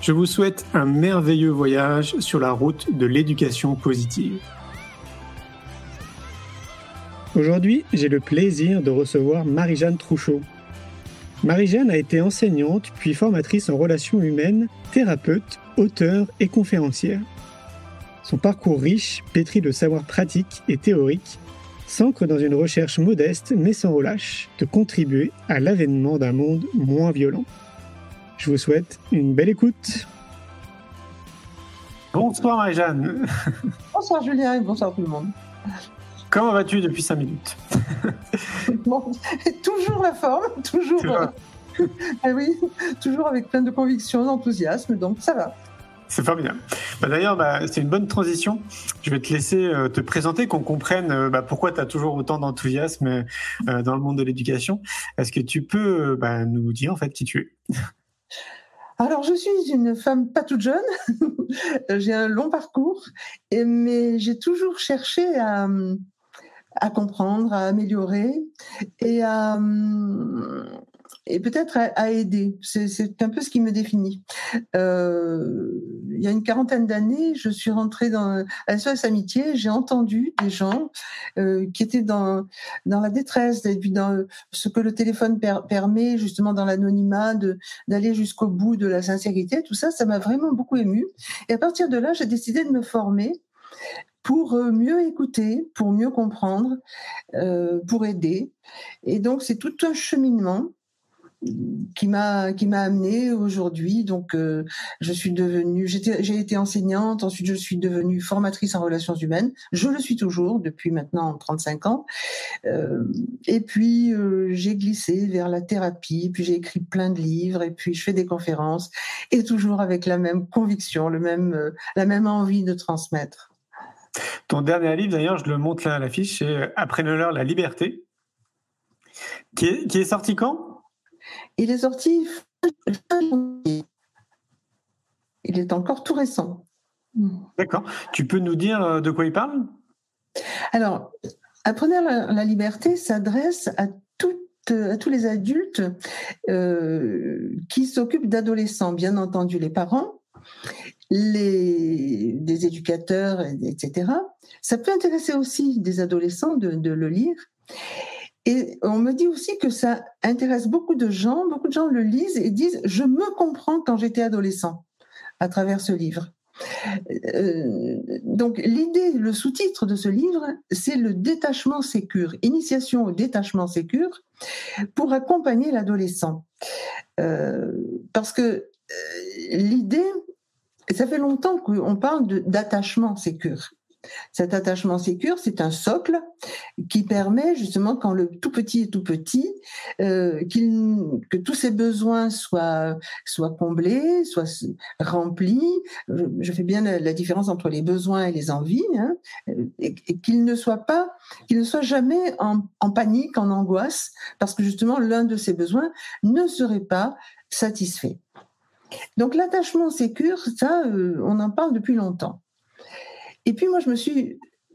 Je vous souhaite un merveilleux voyage sur la route de l'éducation positive. Aujourd'hui, j'ai le plaisir de recevoir Marie-Jeanne Trouchot. Marie-Jeanne a été enseignante puis formatrice en relations humaines, thérapeute, auteure et conférencière. Son parcours riche, pétri de savoirs pratiques et théoriques, s'ancre dans une recherche modeste mais sans relâche de contribuer à l'avènement d'un monde moins violent. Je vous souhaite une belle écoute. Bonsoir Marie-Jeanne. Bonsoir Julien et bonsoir tout le monde. Comment vas-tu depuis 5 minutes? Toujours la forme, toujours. ah oui, toujours avec plein de convictions, d'enthousiasme, donc ça va. C'est formidable. Bah, d'ailleurs, bah, c'est une bonne transition. Je vais te laisser euh, te présenter, qu'on comprenne euh, bah, pourquoi tu as toujours autant d'enthousiasme euh, dans le monde de l'éducation. Est-ce que tu peux nous dire en fait qui tu es? Alors, je suis une femme pas toute jeune. j'ai un long parcours, mais j'ai toujours cherché à, à comprendre, à améliorer et à, et peut-être à, aider. C'est un peu ce qui me définit. Euh, il y a une quarantaine d'années, je suis rentrée dans la SOS Amitié, j'ai entendu des gens euh, qui étaient dans, dans la détresse, dans ce que le téléphone permet, justement dans l'anonymat, d'aller jusqu'au bout de la sincérité, tout ça, ça m'a vraiment beaucoup ému. Et à partir de là, j'ai décidé de me former pour euh, mieux écouter, pour mieux comprendre, euh, pour aider. Et donc, c'est tout un cheminement qui m'a qui m'a amené aujourd'hui. Donc euh, je suis devenue j'ai été enseignante. Ensuite je suis devenue formatrice en relations humaines. Je le suis toujours depuis maintenant 35 ans. Euh, et puis euh, j'ai glissé vers la thérapie. Puis j'ai écrit plein de livres. Et puis je fais des conférences. Et toujours avec la même conviction le même la même envie de transmettre. Ton dernier livre d'ailleurs je le montre là à l'affiche c'est l'heure la liberté. Qui est, qui est sorti quand? Il est sorti Il est encore tout récent. D'accord. Tu peux nous dire euh, de quoi il parle? Alors, Apprenez la, liberté s'adresse à, à tous les adultes euh, qui s'occupent d'adolescents, bien entendu les parents, les, des éducateurs, etc. Ça peut intéresser aussi des adolescents de, de le lire. Et on me dit aussi que ça intéresse beaucoup de gens, beaucoup de gens le lisent et disent je me comprends quand j'étais adolescent à travers ce livre. Euh, donc l'idée, le sous-titre de ce livre, c'est le détachement sécure, initiation au détachement sécure pour accompagner l'adolescent. Euh, parce que euh, l'idée, ça fait longtemps qu'on parle d'attachement sécure. Cet attachement sécure, c'est un socle qui permet justement, quand le tout petit est tout petit, euh, que tous ses besoins soient, soient comblés, soient remplis. Je, fais bien la, différence entre les besoins et les envies, hein, et, qu'il ne soit pas, qu'il ne soit jamais en, en panique, en angoisse, parce que justement l'un de ses besoins ne serait pas satisfait. Donc l'attachement sécure, ça, euh, on en parle depuis longtemps. Et puis moi, je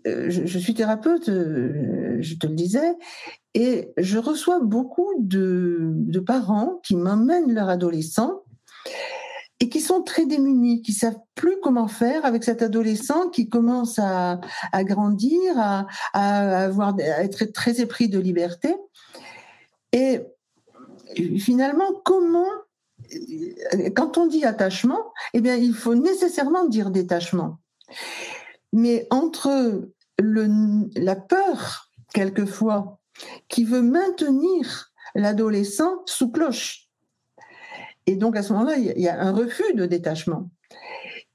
euh, suis thérapeute, euh, je te le disais, et je reçois beaucoup de, parents qui m'emmènent leur adolescent et qui sont très démunis, qui savent plus comment faire avec cet adolescent qui commence à, grandir, à, avoir, à être très épris de liberté. Et finalement, comment, quand on dit attachement, eh bien, il faut nécessairement dire détachement. Mais entre la peur, quelquefois, qui veut maintenir l'adolescent sous cloche, et donc à ce moment-là, il y a un refus de détachement.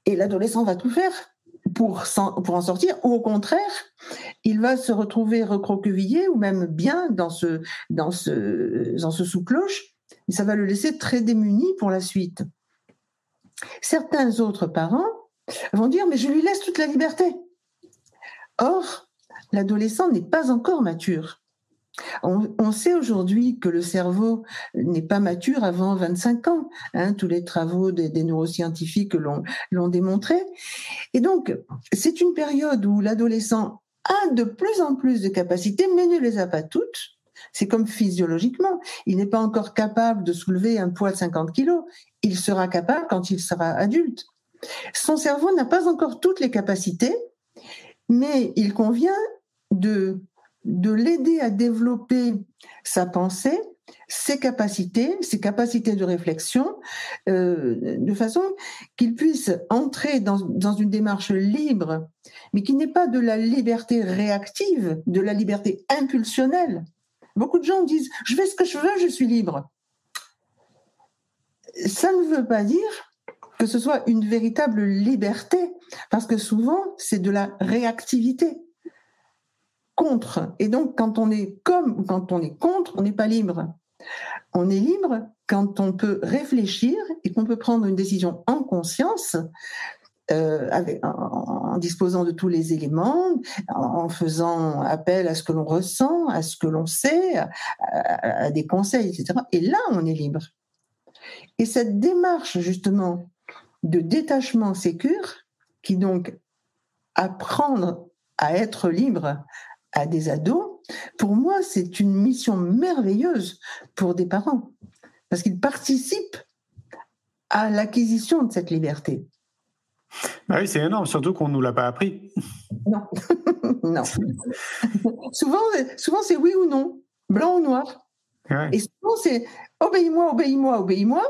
Et l'adolescent va tout faire pour, pour en sortir, ou au contraire, il va se retrouver recroquevillé ou même bien dans ce, dans ce, dans ce sous-cloche, et ça va le laisser très démuni pour la suite. Certains autres parents vont dire, mais je lui laisse toute la liberté. Or, l'adolescent n'est pas encore mature. On, sait aujourd'hui que le cerveau n'est pas mature avant 25 ans. Hein, tous les travaux des, neuroscientifiques l'ont démontré. Et donc, c'est une période où l'adolescent a de plus en plus de capacités, mais ne les a pas toutes. C'est comme physiologiquement. Il n'est pas encore capable de soulever un poids de 50 kilos. Il sera capable quand il sera adulte. Son cerveau n'a pas encore toutes les capacités, mais il convient de de l'aider à développer sa pensée, ses capacités, ses capacités de réflexion, euh, de façon qu'il puisse entrer dans, dans, une démarche libre, mais qui n'est pas de la liberté réactive, de la liberté impulsionnelle. Beaucoup de gens disent ⁇ je fais ce que je veux, je suis libre ⁇ Ça ne veut pas dire que ce soit une véritable liberté, parce que souvent c'est de la réactivité contre. Et donc, quand on est comme quand on est contre, on n'est pas libre. On est libre quand on peut réfléchir et qu'on peut prendre une décision en conscience, euh, en, disposant de tous les éléments, en, faisant appel à ce que l'on ressent, à ce que l'on sait, à, des conseils, etc. Et là, on est libre. Et cette démarche, justement, de détachement sécure, qui donc apprendre à être libre, à des ados, pour moi, c'est une mission merveilleuse pour des parents, parce qu'ils participent à l'acquisition de cette liberté. Bah oui, c'est énorme, surtout qu'on ne nous l'a pas appris. Non, non. souvent, souvent c'est oui ou non, blanc ou noir. Et souvent, c'est obéis-moi, obéis-moi, obéis-moi.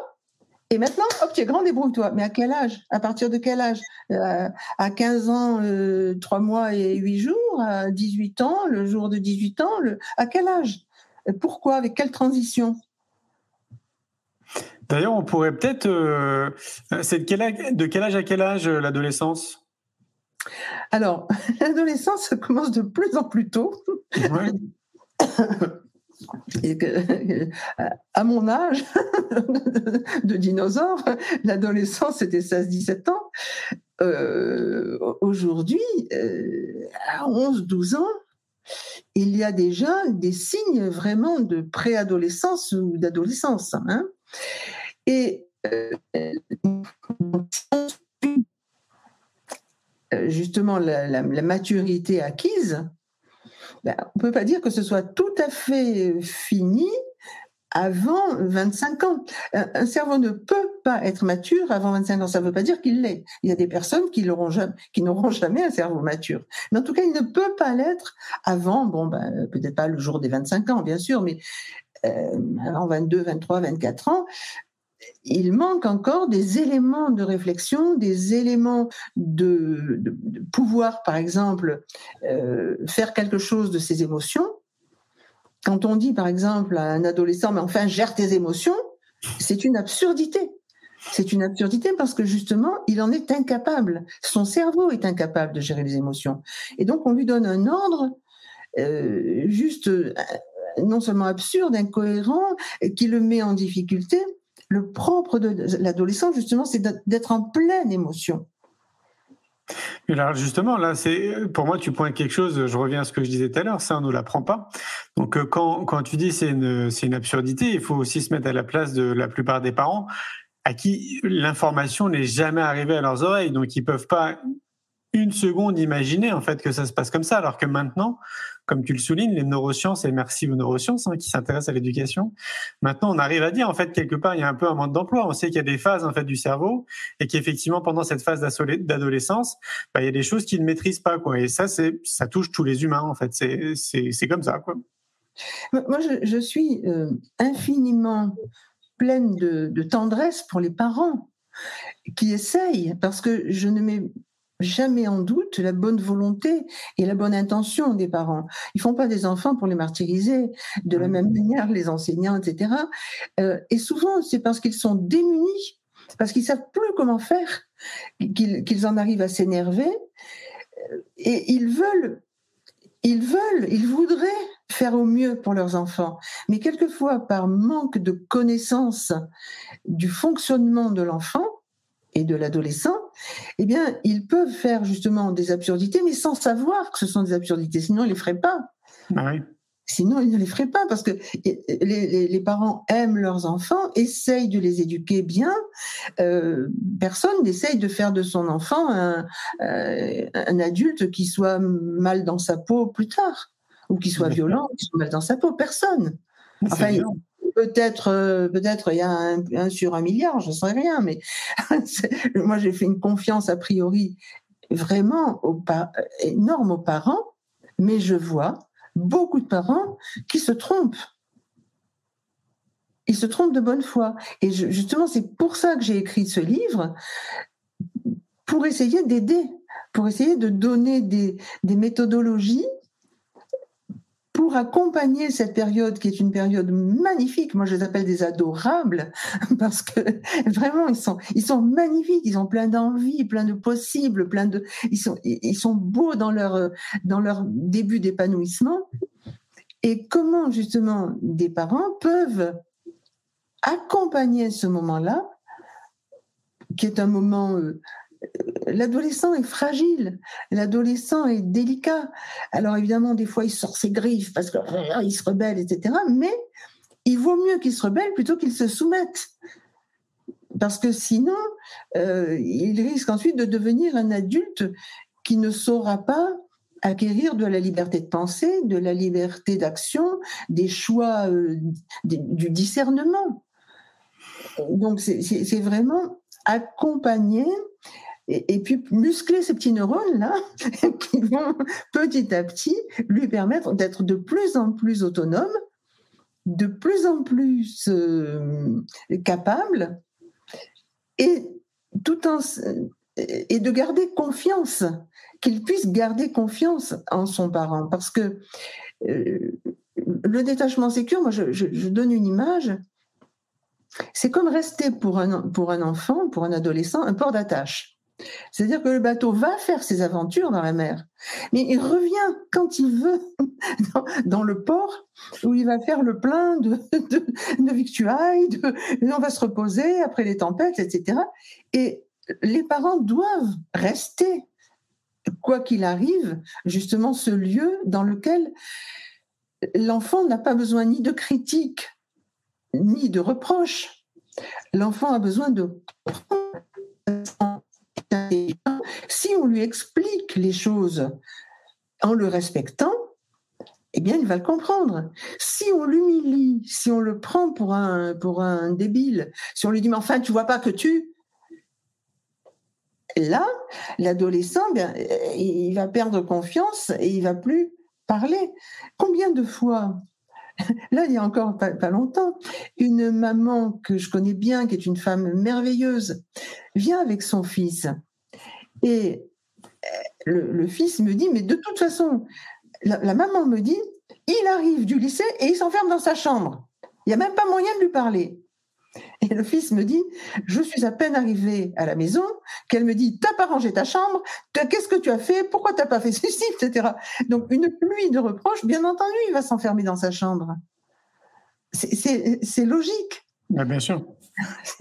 Et maintenant, hop, tu es grand, débrouille-toi. Mais à quel âge? À partir de quel âge? Euh, À 15 ans, euh, 3 mois et 8 jours? À 18 ans, le jour de 18 ans le... À quel âge? Pourquoi? Avec quelle transition? D'ailleurs, on pourrait peut-être. Euh, c'est de quel, âge, de quel âge à quel âge euh, l'adolescence? Alors, l'adolescence commence de plus en plus tôt. Ouais. Et que, à mon âge de dinosaure, l'adolescence c'était 16-17 ans. Euh, aujourd'hui, euh, à 11-12 ans, il y a déjà des signes vraiment de préadolescence ou d'adolescence. Hein. Et euh, justement la, maturité acquise, ben, on ne peut pas dire que ce soit tout à fait fini avant 25 ans. Un, cerveau ne peut pas être mature avant 25 ans. Ça ne veut pas dire qu'il l'est. Il y a des personnes qui n'auront jamais, jamais, un cerveau mature. Mais en tout cas, il ne peut pas l'être avant, bon, ben, peut-être pas le jour des 25 ans, bien sûr, mais euh, avant 22, 23, 24 ans, il manque encore des éléments de réflexion, des éléments de, pouvoir, par exemple, euh, faire quelque chose de ses émotions. Quand on dit, par exemple, à un adolescent, mais enfin, gère tes émotions, c'est une absurdité. C'est une absurdité parce que justement, il en est incapable. Son cerveau est incapable de gérer les émotions. Et donc, on lui donne un ordre euh, juste euh, non seulement absurde, incohérent, qui le met en difficulté, le propre de l'adolescent, justement, c'est d'être en pleine émotion. Alors justement, là, c'est pour moi, tu pointes quelque chose. Je reviens à ce que je disais tout à l'heure. Ça, on ne l'apprend pas. Donc, euh, quand, quand tu dis c'est une, c'est une absurdité, il faut aussi se mettre à la place de la plupart des parents à qui l'information n'est jamais arrivée à leurs oreilles. Donc, ils peuvent pas une seconde imaginer en fait que ça se passe comme ça, alors que maintenant, comme tu le soulignes, les neurosciences et merci aux neurosciences hein, qui s'intéressent à l'éducation. Maintenant, on arrive à dire en fait quelque part il y a un peu un manque d'emploi. On sait qu'il y a des phases en fait du cerveau et qu'effectivement pendant cette phase d'adolescence, bah, il y a des choses qu'ils ne maîtrisent pas quoi. Et ça, ça touche tous les humains en fait. C'est c'est comme ça quoi. Moi, je, suis euh, infiniment pleine de, de tendresse pour les parents qui essayent, parce que je ne mets jamais en doute la bonne volonté et la bonne intention des parents. Ils font pas des enfants pour les martyriser. De la même manière, les enseignants, etc. Euh, et souvent, c'est parce qu'ils sont démunis, parce qu'ils savent plus comment faire, qu'ils en arrivent à s'énerver, euh, et ils veulent, ils veulent, ils voudraient faire au mieux pour leurs enfants, mais quelquefois par manque de connaissance du fonctionnement de l'enfant et de l'adolescent, eh bien, ils peuvent faire justement des absurdités, mais sans savoir que ce sont des absurdités. Sinon, ils ne les feraient pas. Ah Sinon, ils ne les feraient pas parce que les, parents aiment leurs enfants, essayent de les éduquer bien. Euh, personne n'essaye de faire de son enfant un, euh, un, adulte qui soit mal dans sa peau plus tard, ou qui soit violent, qui soit mal dans sa peau. Personne. Enfin, peut-être, euh, peut-être il y a un, sur un milliard, je ne sais rien, mais moi j'ai fait une confiance a priori vraiment énorme aux parents, mais je vois beaucoup de parents qui se trompent. Ils se trompent de bonne foi. Et justement, c'est pour ça que j'ai écrit ce livre, pour essayer d'aider, pour essayer de donner des méthodologies pour accompagner cette période qui est une période magnifique. Moi, je les appelle des adorables parce que vraiment, ils sont, ils sont magnifiques. Ils ont plein d'envie, plein de possibles, plein de, ils sont, ils sont beaux dans leur, dans leur début d'épanouissement. Et comment, justement, des parents peuvent accompagner ce moment-là, qui est un moment euh, l'adolescent est fragile, l'adolescent est délicat. Alors évidemment, des fois, il sort ses griffes parce qu'il euh, se rebelle, etc. Mais il vaut mieux qu'il se rebelle plutôt qu'il se soumette. Parce que sinon, euh, il risque ensuite de devenir un adulte qui ne saura pas acquérir de la liberté de penser, de la liberté d'action, des choix, euh, du discernement. Donc c'est vraiment accompagner et, puis muscler ces petits neurones-là qui vont petit à petit lui permettre d'être de plus en plus autonome, de plus en plus euh, capable et tout en et de garder confiance, qu'il puisse garder confiance en son parent. Parce que euh, le détachement sécure, moi je, je, donne une image, c'est comme rester pour un, pour un enfant, pour un adolescent, un port d'attache. C'est-à-dire que le bateau va faire ses aventures dans la mer, mais il revient quand il veut dans, le port où il va faire le plein de, de, victuailles, on va se reposer après les tempêtes, etc. Et les parents doivent rester, quoi qu'il arrive, justement ce lieu dans lequel l'enfant n'a pas besoin ni de critique, ni de reproche. L'enfant a besoin de si on lui explique les choses en le respectant, eh bien, il va le comprendre. Si on l'humilie, si on le prend pour un, pour un débile, si on lui dit, mais enfin, tu vois pas que tu... Là, l'adolescent, il va perdre confiance et il va plus parler. Combien de fois Là, il y a encore pas, longtemps, une maman que je connais bien, qui est une femme merveilleuse, vient avec son fils. Et euh, le, fils me dit, mais de toute façon, la, maman me dit, il arrive du lycée et il s'enferme dans sa chambre. Il n'y a même pas moyen de lui parler. Et le fils me dit, je suis à peine arrivé à la maison, qu'elle me dit, t'as pas rangé ta chambre, qu'est-ce que tu as fait, pourquoi t'as pas fait ceci, etc. Donc une pluie de reproches, bien entendu, il va s'enfermer dans sa chambre. C'est logique. bien sûr.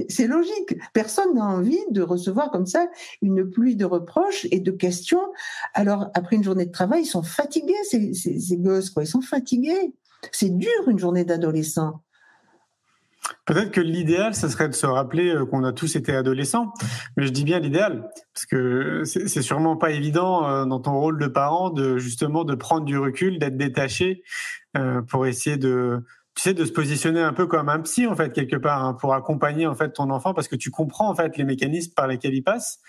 C'est logique. Personne n'a envie de recevoir comme ça une pluie de reproches et de questions. Alors, après une journée de travail, ils sont fatigués, ces, ces gosses, quoi. Ils sont fatigués. C'est dur une journée d'adolescent. Peut-être que l'idéal, ce serait de se rappeler euh, qu'on a tous été adolescents. Mais je dis bien l'idéal, parce que c'est sûrement pas évident euh, dans ton rôle de parent de justement de prendre du recul, d'être détaché euh, pour essayer de tu sais, de se positionner un peu comme un psy en fait quelque part hein, pour accompagner en fait ton enfant parce que tu comprends en fait les mécanismes par lesquels il passe.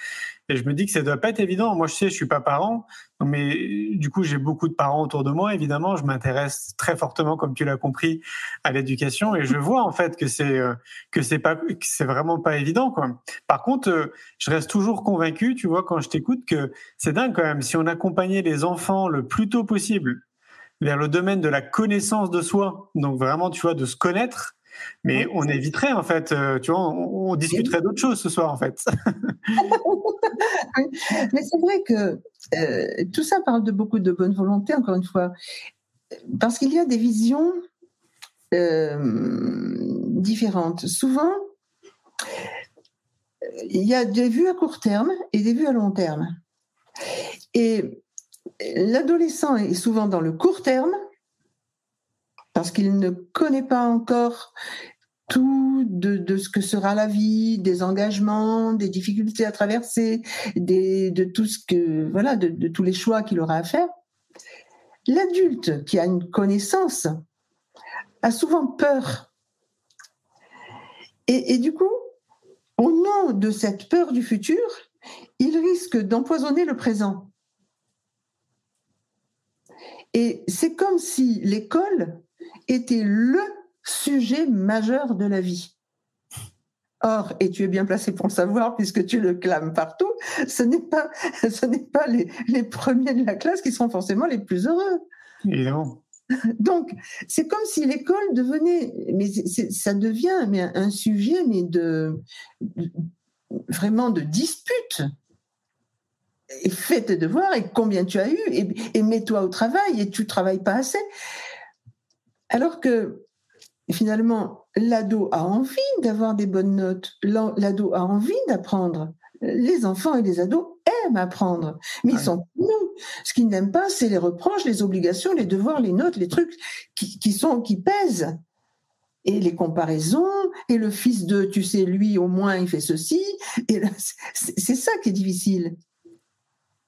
Et je me dis que ça doit pas être évident. Moi, je sais, je suis pas parent, mais du coup, j'ai beaucoup de parents autour de moi. Évidemment, je m'intéresse très fortement, comme tu l'as compris, à l'éducation et je vois en fait que c'est euh, que c'est pas c'est vraiment pas évident quoi. Par contre, euh, je reste toujours convaincu, tu vois, quand je t'écoute, que c'est dingue quand même. Si on accompagnait les enfants le plus tôt possible vers le domaine de la connaissance de soi, donc vraiment, tu vois, de se connaître, mais on éviterait en fait, euh, tu vois, on, discuterait d'autres choses ce soir en fait. mais c'est vrai que euh, tout ça parle de beaucoup de bonne volonté, encore une fois, parce qu'il y a des visions euh, différentes. Souvent, il y a des vues à court terme et des vues à long terme. Et l'adolescent est souvent dans le court terme parce qu'il ne connaît pas encore tout de, ce que sera la vie, des engagements, des difficultés à traverser, de tout ce que voilà, de, tous les choix qu'il aura à faire. L'adulte qui a une connaissance a souvent peur. Et, et du coup, au nom de cette peur du futur, il risque d'empoisonner le présent. Et c'est comme si l'école était le sujet majeur de la vie. Or, et tu es bien placé pour le savoir puisque tu le clames partout, ce n'est pas, ce n'est pas les, les, premiers de la classe qui sont forcément les plus heureux. Évidemment. Donc, c'est comme si l'école devenait, mais ça devient mais un sujet mais de, vraiment de dispute. Et fais tes devoirs et combien tu as eu et, et mets-toi au travail et tu travailles pas assez. Alors que finalement, l'ado a envie d'avoir des bonnes notes, l'ado a envie d'apprendre. Les enfants et les ados aiment apprendre, mais ils sont nous. Ce qu'ils n'aiment pas, c'est les reproches, les obligations, les devoirs, les notes, les trucs qui, sont qui pèsent et les comparaisons et le fils de tu sais lui au moins il fait ceci et c'est ça qui est difficile.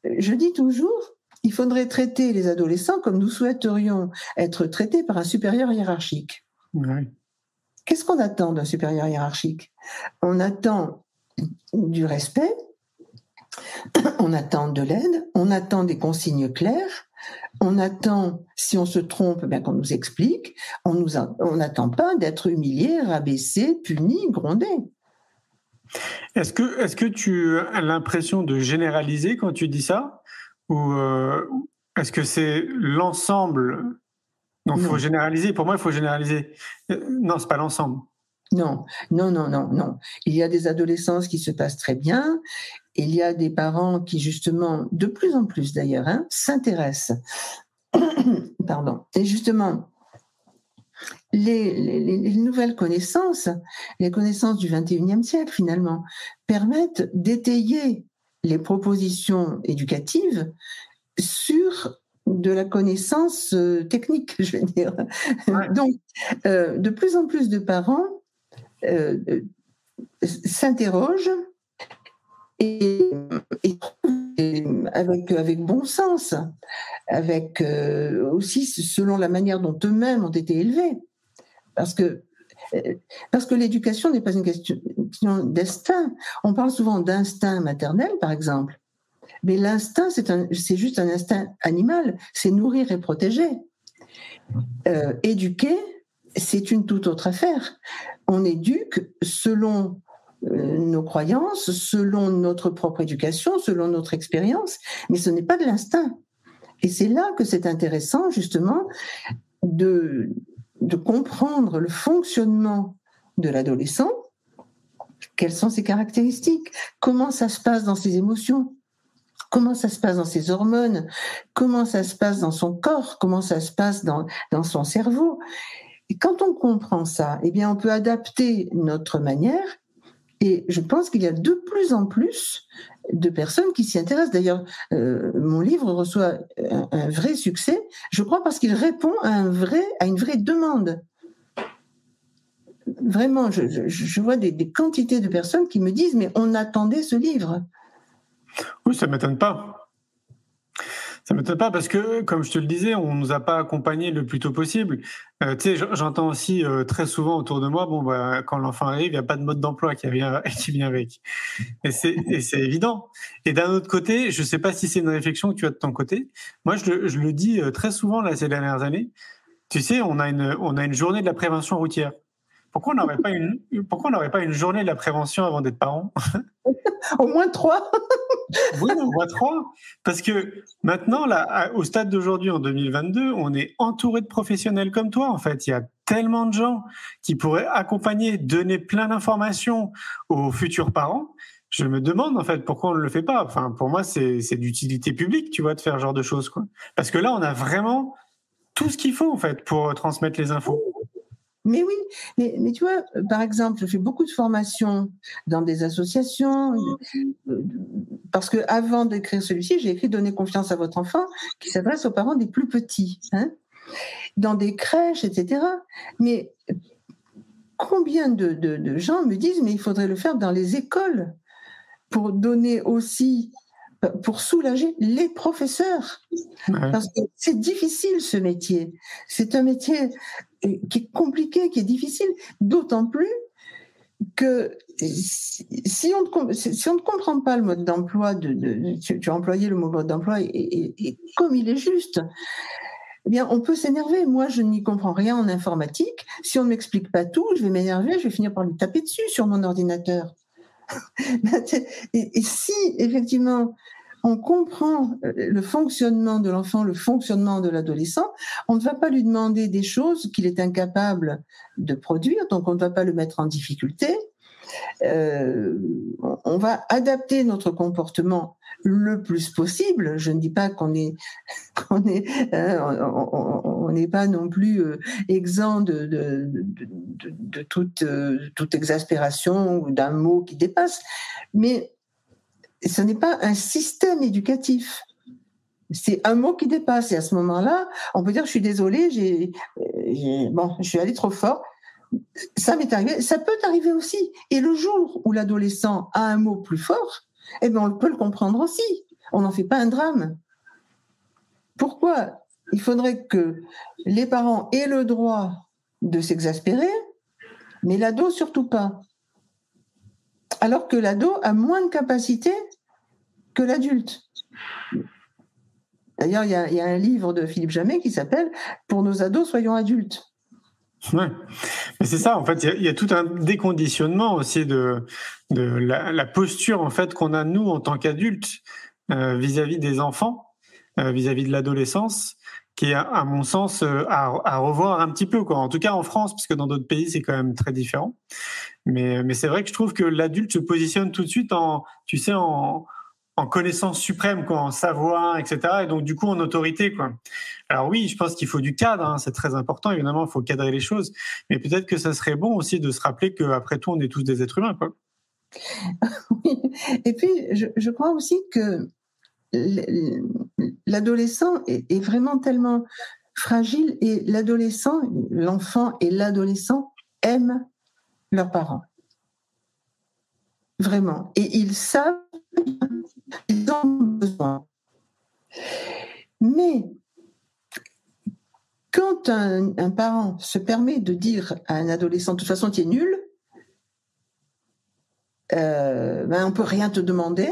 Je dis toujours il faudrait traiter les adolescents comme nous souhaiterions être traités par un supérieur hiérarchique. Qu'est-ce qu'on attend d'un supérieur hiérarchique? On attend du respect, on attend de l'aide, on attend des consignes claires, on attend, si on se trompe, bien qu'on nous explique, on n'attend pas d'être humilié, rabaissé, puni, grondé. Est-ce que, est-ce que tu as l'impression de généraliser quand tu dis ça? Ou euh, est-ce que c'est l'ensemble? Donc, il faut généraliser. Pour moi, il faut généraliser. Euh, non, c'est pas l'ensemble. Non, non, non, non, non. Il y a des adolescences qui se passent très bien. Il y a des parents qui, justement, de plus en plus d'ailleurs, hein, s'intéressent. Pardon. Et justement, les, les, nouvelles connaissances, les connaissances du 21e siècle, finalement, permettent d'étayer les propositions éducatives sur de la connaissance euh, technique, je vais dire. Donc, euh, de plus en plus de parents euh, s'interrogent et, avec, avec bon sens, avec aussi selon la manière dont eux-mêmes ont été élevés. Parce que parce que l'éducation n'est pas une question d'instinct. On parle souvent d'instinct maternel, par exemple. Mais l'instinct, c'est juste un instinct animal. C'est nourrir et protéger. Euh, éduquer, c'est une toute autre affaire. On éduque selon euh, nos croyances, selon notre propre éducation, selon notre expérience, mais ce n'est pas de l'instinct. Et c'est là que c'est intéressant, justement, de, de comprendre le fonctionnement de l'adolescent, quelles sont ses caractéristiques, comment ça se passe dans ses émotions, comment ça se passe dans ses hormones, comment ça se passe dans son corps, comment ça se passe dans, dans son cerveau. Et quand on comprend ça, eh bien, on peut adapter notre manière. Et je pense qu'il y a de plus en plus de personnes qui s'y intéressent. D'ailleurs, euh, mon livre reçoit un, vrai succès, je crois, parce qu'il répond à, un vrai, à une vraie demande. Vraiment, je, vois des, quantités de personnes qui me disent, mais on attendait ce livre. Oui, ça ne m'étonne pas. Ça m'étonne pas parce que, comme je te le disais, on nous a pas accompagnés le plus tôt possible. Euh, tu sais, j'entends aussi euh, très souvent autour de moi, bon, bah, quand l'enfant arrive, il n'y a pas de mode d'emploi qui vient, qui vient avec. Et c'est, évident. Et d'un autre côté, je sais pas si c'est une réflexion que tu as de ton côté. Moi, je le, je le dis euh, très souvent là ces dernières années. Tu sais, on a une, on a une journée de la prévention routière. Pourquoi on n'aurait pas une, pourquoi on n'aurait pas une journée de la prévention avant d'être parent? Au moins trois. oui, au moins trois. Parce que maintenant, là, au stade d'aujourd'hui, en 2022, on est entouré de professionnels comme toi. En fait, il y a tellement de gens qui pourraient accompagner, donner plein d'informations aux futurs parents. Je me demande en fait pourquoi on ne le fait pas. Enfin, pour moi, c'est d'utilité publique, tu vois, de faire ce genre de choses, quoi. Parce que là, on a vraiment tout ce qu'il faut en fait pour transmettre les infos. Mais oui, mais, mais, tu vois, par exemple, je fais beaucoup de formations dans des associations, parce que avant d'écrire celui-ci, j'ai écrit Donner confiance à votre enfant, qui s'adresse aux parents des plus petits, hein, dans des crèches, etc. Mais combien de, de, de gens me disent, mais il faudrait le faire dans les écoles pour donner aussi pour soulager les professeurs. Parce que c'est difficile ce métier. C'est un métier euh, qui est compliqué, qui est difficile, d'autant plus que si on, ne, si on ne comprend pas le mode d'emploi, de, tu, as employé le mot mode d'emploi et, comme il est juste, eh bien, on peut s'énerver. Moi, je n'y comprends rien en informatique. Si on ne m'explique pas tout, je vais m'énerver, je vais finir par lui taper dessus sur mon ordinateur. et, si, effectivement, on comprend euh, le fonctionnement de l'enfant, le fonctionnement de l'adolescent, on ne va pas lui demander des choses qu'il est incapable de produire, donc on ne va pas le mettre en difficulté. Euh, on va adapter notre comportement le plus possible. Je ne dis pas qu'on est, qu'on est, hein, on n'est pas non plus euh, exempt de, de, de, toute, toute exaspération ou d'un mot qui dépasse, mais ce n'est pas un système éducatif. C'est un mot qui dépasse. Et à ce moment-là, on peut dire, je suis désolée, j'ai, bon, je suis allée trop fort. Ça m'est arrivé. Ça peut arriver aussi. Et le jour où l'adolescent a un mot plus fort, eh bien, on peut le comprendre aussi. On n'en fait pas un drame. Pourquoi Il faudrait que les parents aient le droit de s'exaspérer, mais l'ado surtout pas? Alors que l'ado a moins de capacité que l'adulte. D'ailleurs, il y, a un livre de Philippe Jamet qui s'appelle Pour nos ados, soyons adultes. Ouais. Mais c'est ça, en fait, il y, a tout un déconditionnement aussi de, la, posture en fait qu'on a nous en tant qu'adultes euh, vis-à-vis des enfants, euh, vis-à-vis de l'adolescence, qui est à mon sens euh, à, revoir un petit peu, quoi. En tout cas en France, parce que dans d'autres pays c'est quand même très différent. Mais, mais c'est vrai que je trouve que l'adulte se positionne tout de suite en, tu sais, en, en connaissance suprême, quoi, en savoir, etc. Et donc, du coup, en autorité, quoi. Alors oui, je pense qu'il faut du cadre, hein, c'est très important, évidemment, il faut cadrer les choses. Mais peut-être que ça serait bon aussi de se rappeler qu'après tout, on est tous des êtres humains, quoi. Oui. Et puis, je, je crois aussi que l'adolescent est, est vraiment tellement fragile et l'adolescent, l'enfant et l'adolescent aiment leurs parents. Vraiment. Et ils savent ils ont besoin. Mais quand un, parent se permet de dire à un adolescent, de toute façon, tu es nul, euh, ben, on peut rien te demander,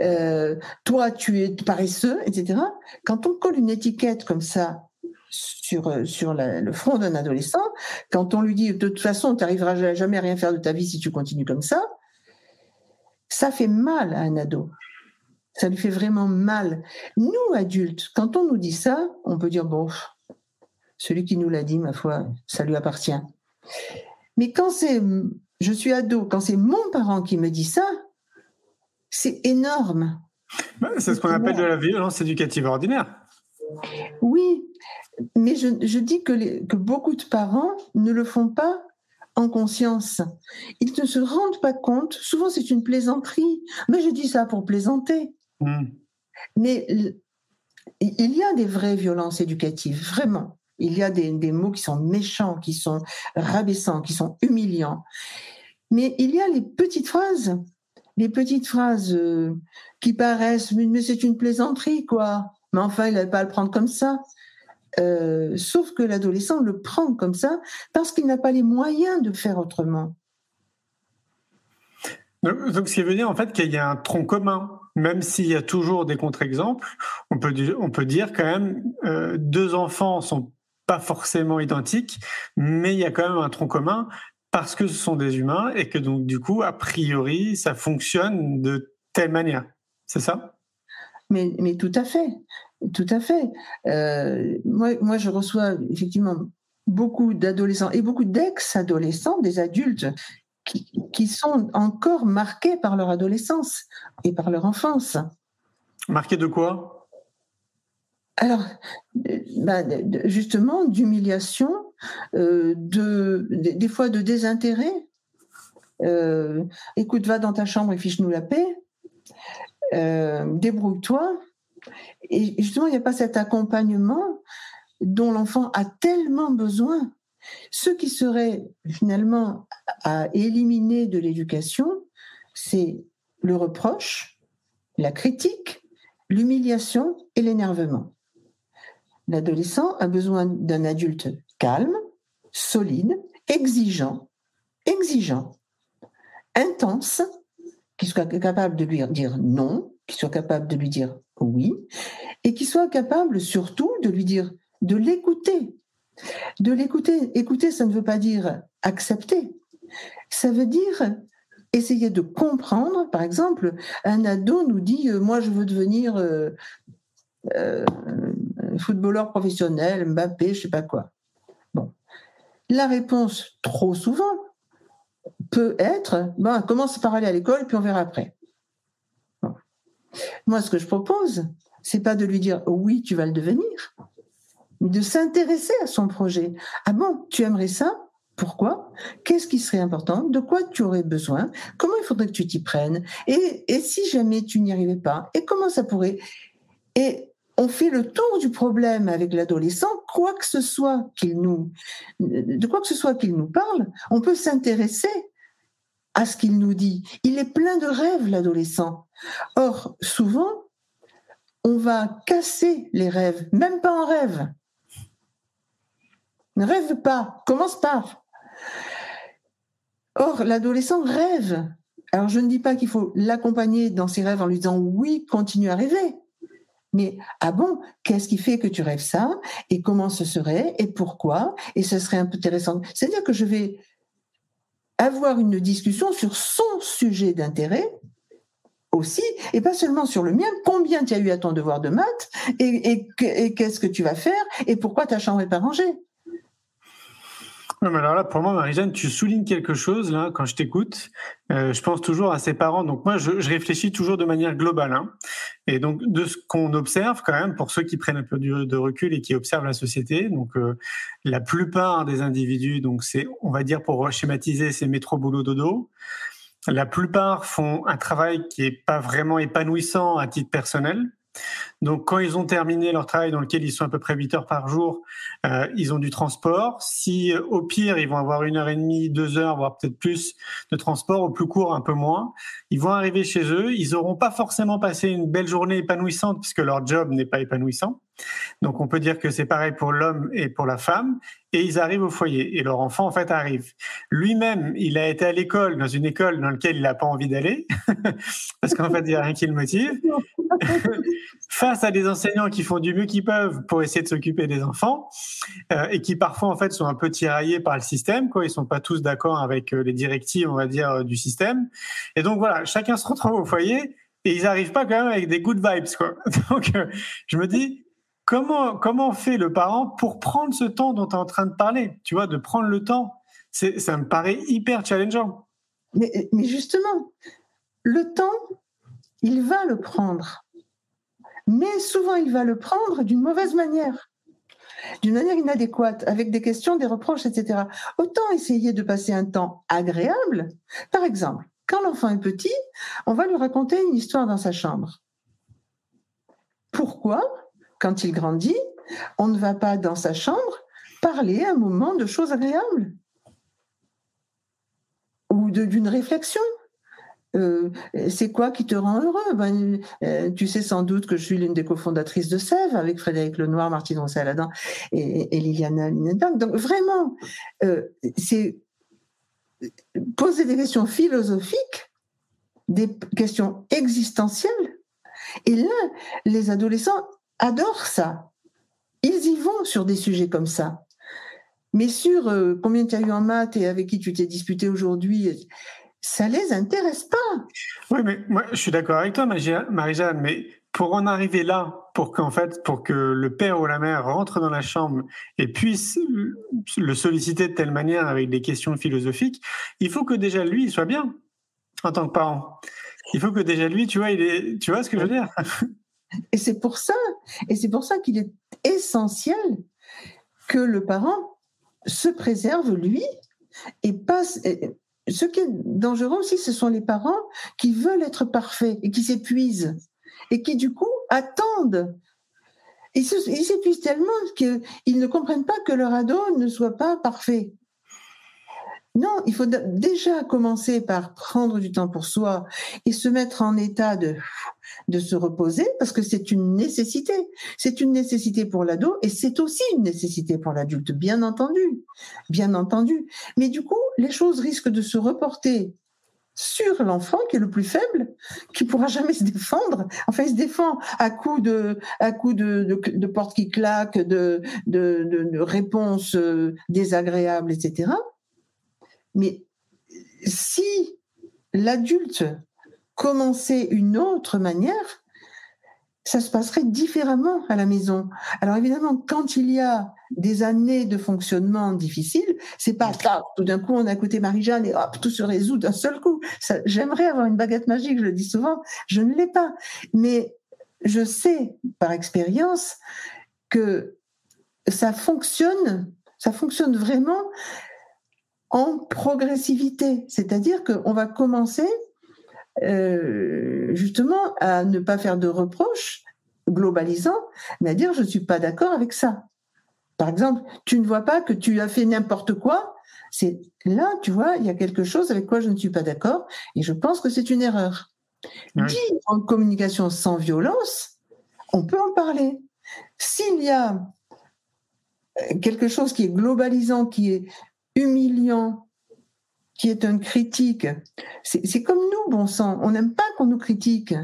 euh, toi, tu es paresseux, etc. Quand on colle une étiquette comme ça sur, sur le front d'un adolescent, quand on lui dit, de toute façon, tu n'arriveras jamais à rien faire de ta vie si tu continues comme ça, ça fait mal à un ado. Ça lui fait vraiment mal. Nous, adultes, quand on nous dit ça, on peut dire, bon, celui qui nous l'a dit, ma foi, ça lui appartient. Mais quand c'est, je suis ado, quand c'est mon parent qui me dit ça, c'est énorme. Bah, c'est ce qu'on appelle de la violence éducative ordinaire. Oui, mais je, dis que, que beaucoup de parents ne le font pas en conscience. Ils ne se rendent pas compte, souvent c'est une plaisanterie, mais je dis ça pour plaisanter. Hmm. Mais il y a des vraies violences éducatives, vraiment. Il y a des, mots qui sont méchants, qui sont rabaissants, qui sont humiliants. Mais il y a les petites phrases, les petites phrases euh, qui paraissent, mais c'est une plaisanterie, quoi. mais enfin, il n'avait pas à le prendre comme ça. Euh, sauf que l'adolescent le prend comme ça parce qu'il n'a pas les moyens de faire autrement. Donc, ce qui veut dire en fait qu'il y a un tronc commun, même s'il y a toujours des contre-exemples. On peut, on peut dire quand même euh, deux enfants sont pas forcément identiques, mais il y a quand même un tronc commun parce que ce sont des humains et que donc du coup, a priori, ça fonctionne de telle manière. C'est ça? Mais, mais tout à fait, tout à fait. Euh, moi, moi, je reçois effectivement beaucoup d'adolescents et beaucoup d'ex-adolescents, des adultes qui, sont encore marqués par leur adolescence et par leur enfance. Marqués de quoi? Alors, ben, justement, d'humiliation, euh, de, des fois de désintérêt. Euh, écoute, va dans ta chambre et fiche-nous la paix. Euh, débrouille-toi. Et justement, il n'y a pas cet accompagnement dont l'enfant a tellement besoin ce qui serait finalement à éliminer de l'éducation, c'est le reproche, la critique, l'humiliation et l'énervement. L'adolescent a besoin d'un adulte calme, solide, exigeant, exigeant, intense, qui soit capable de lui dire non, qui soit capable de lui dire oui, et qui soit capable surtout de lui dire, de l'écouter, de l'écouter, écouter, ça ne veut pas dire accepter. Ça veut dire essayer de comprendre. Par exemple, un ado nous dit euh, Moi, je veux devenir euh, euh, footballeur professionnel, Mbappé, je sais pas quoi. Bon. La réponse, trop souvent, peut être bon, commence par aller à l'école, puis on verra après. Moi, ce que je propose, c'est pas de lui dire oui, tu vas le devenir de s'intéresser à son projet. Ah bon, tu aimerais ça? Pourquoi? Qu'est-ce qui serait important? De quoi tu aurais besoin? Comment il faudrait que tu t'y prennes? Et, si jamais tu n'y arrivais pas Et comment ça pourrait? Et on fait le tour du problème avec l'adolescent, quoi que ce soit qu'il nous, de quoi que ce soit qu'il nous parle, on peut s'intéresser à ce qu'il nous dit. Il est plein de rêves, l'adolescent. Or, souvent, on va casser les rêves, même pas en rêve. Ne rêve pas, commence par. Or, l'adolescent rêve. Alors, je ne dis pas qu'il faut l'accompagner dans ses rêves en lui disant oui, continue à rêver. Mais ah bon, qu'est-ce qui fait que tu rêves ça? Et comment ce serait? Et pourquoi? Et ce serait un peu intéressant. C'est-à-dire que je vais avoir une discussion sur son sujet d'intérêt aussi, et pas seulement sur le mien. Combien tu as eu à ton devoir de maths Et, qu'est-ce que tu vas faire Et pourquoi ta chambre n'est pas rangée? Alors là, pour moi, Marie-Jeanne, tu soulignes quelque chose là quand je t'écoute. Euh, je pense toujours à ses parents. Donc moi, je, réfléchis toujours de manière globale. Hein. Et donc de ce qu'on observe quand même, pour ceux qui prennent un peu de, recul et qui observent la société, donc euh, la plupart des individus, donc c'est, on va dire pour schématiser, c'est métro boulot dodo. La plupart font un travail qui est pas vraiment épanouissant à titre personnel. Donc, quand ils ont terminé leur travail dans lequel ils sont à peu près 8 heures par jour, euh, ils ont du transport. Si euh, au pire, ils vont avoir une heure et demie, deux heures, voire peut-être plus de transport, au plus court, un peu moins, ils vont arriver chez eux. Ils n'auront pas forcément passé une belle journée épanouissante puisque leur job n'est pas épanouissant. Donc, on peut dire que c'est pareil pour l'homme et pour la femme. Et ils arrivent au foyer et leur enfant, en fait, arrive. Lui-même, il a été à l'école, dans une école dans laquelle il n'a pas envie d'aller parce qu'en fait, il n'y a rien qui le motive. face à des enseignants qui font du mieux qu'ils peuvent pour essayer de s'occuper des enfants euh, et qui parfois en fait sont un peu tiraillés par le système quoi. Ils sont pas tous d'accord avec euh, les directives on va dire euh, du système. Et donc voilà chacun se retrouve au foyer et ils arrivent pas quand même avec des good vibes quoi. Donc je me dis comment comment fait le parent pour prendre ce temps dont tu es en train de parler tu vois de prendre le temps? Ça me paraît hyper challengeant. Mais justement le temps il va le prendre mais souvent il va le prendre d'une mauvaise manière, d'une manière inadéquate, avec des questions, des reproches, etc. Autant essayer de passer un temps agréable. Par exemple, quand l'enfant est petit, on va lui raconter une histoire dans sa chambre. Pourquoi, quand il grandit, on ne va pas dans sa chambre parler un moment de choses agréables ou d'une réflexion euh, c'est quoi qui te rend heureux? Ben, euh, Tu sais sans doute que je suis l'une des cofondatrices de Sève avec Frédéric Lenoir, Martine Ronceladin et, Liliana Linenberg. Donc vraiment, euh, c'est poser des questions philosophiques, des questions existentielles. Et là, les adolescents adorent ça. Ils y vont sur des sujets comme ça. Mais sur euh, combien tu as eu en maths et avec qui tu t'es disputé aujourd'hui, ça les intéresse pas. Oui, mais moi, je suis d'accord avec toi, Marie-Jeanne, mais pour en arriver là, pour qu'en fait, pour que le père ou la mère rentre dans la chambre et puisse le solliciter de telle manière avec des questions philosophiques, il faut que déjà lui, il soit bien en tant que parent. Il faut que déjà lui, tu vois, il est, tu vois ce que je veux dire? Et c'est pour ça, et c'est pour ça qu'il est essentiel que le parent se préserve lui et passe. Ce qui est dangereux aussi, ce sont les parents qui veulent être parfaits et qui s'épuisent et qui du coup attendent. Ils s'épuisent tellement qu'ils ne comprennent pas que leur ado ne soit pas parfait. Non, il faut déjà commencer par prendre du temps pour soi et se mettre en état de, de se reposer parce que c'est une nécessité. C'est une nécessité pour l'ado et c'est aussi une nécessité pour l'adulte, bien entendu. Bien entendu. Mais du coup, les choses risquent de se reporter sur l'enfant qui est le plus faible, qui pourra jamais se défendre. Enfin, il se défend à coup de, à coup de, de, portes qui claquent, de, de, de réponses euh, désagréables, etc. Mais si l'adulte commençait une autre manière, ça se passerait différemment à la maison. Alors évidemment, quand il y a des années de fonctionnement difficiles, c'est pas ça. Tout d'un coup, on a écouté Marie-Jeanne et hop, tout se résout d'un seul coup. J'aimerais avoir une baguette magique, je le dis souvent, je ne l'ai pas. Mais je sais par expérience que ça fonctionne, ça fonctionne vraiment en progressivité. C'est-à-dire qu'on va commencer euh, justement à ne pas faire de reproches globalisants, mais à dire je ne suis pas d'accord avec ça. Par exemple, tu ne vois pas que tu as fait n'importe quoi. C'est là, tu vois, il y a quelque chose avec quoi je ne suis pas d'accord et je pense que c'est une erreur. Dit en communication sans violence, on peut en parler. S'il y a euh, quelque chose qui est globalisant, qui est humiliant, qui est un critique. C'est comme nous, bon sang, on n'aime pas qu'on nous critique.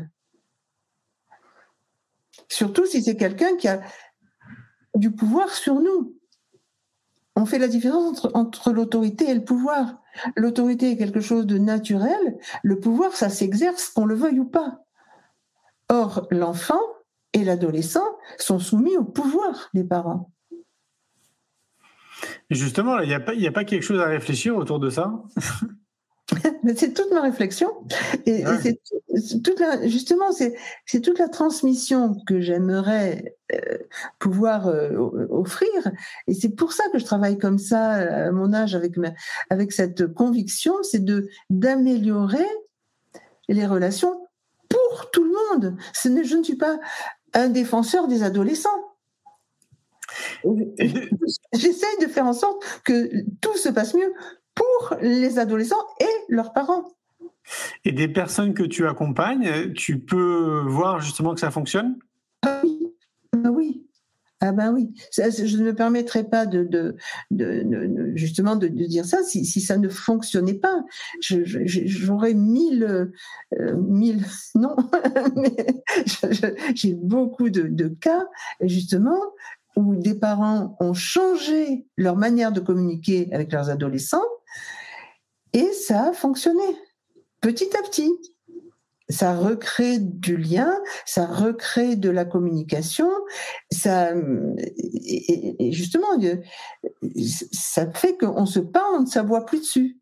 Surtout si c'est quelqu'un qui a du pouvoir sur nous. On fait la différence entre, l'autorité et le pouvoir. L'autorité est quelque chose de naturel, le pouvoir, ça s'exerce qu'on le veuille ou pas. Or, l'enfant et l'adolescent sont soumis au pouvoir des parents. Justement, il n'y a, pas, a pas quelque chose à réfléchir autour de ça c'est toute ma réflexion. Et, c'est toute la, justement, c'est toute la transmission que j'aimerais euh, pouvoir euh, offrir. Et c'est pour ça que je travaille comme ça à mon âge avec, avec cette conviction, c'est de d'améliorer les relations pour tout le monde. Ce je ne suis pas un défenseur des adolescents. J'essaye de faire en sorte que tout se passe mieux pour les adolescents et leurs parents. Et des personnes que tu accompagnes, tu peux voir justement que ça fonctionne? Ah oui. Ah oui. Ah ben oui, je ne me permettrai pas de, de, justement de, dire ça si, ça ne fonctionnait pas. J'aurais mille, euh, mille, non, mais j'ai beaucoup de, cas justement où des parents ont changé leur manière de communiquer avec leurs adolescents et ça a fonctionné petit à petit. Ça recrée du lien, ça recrée de la communication, ça et, justement ça fait qu'on se parle, on ne s'aboie plus dessus.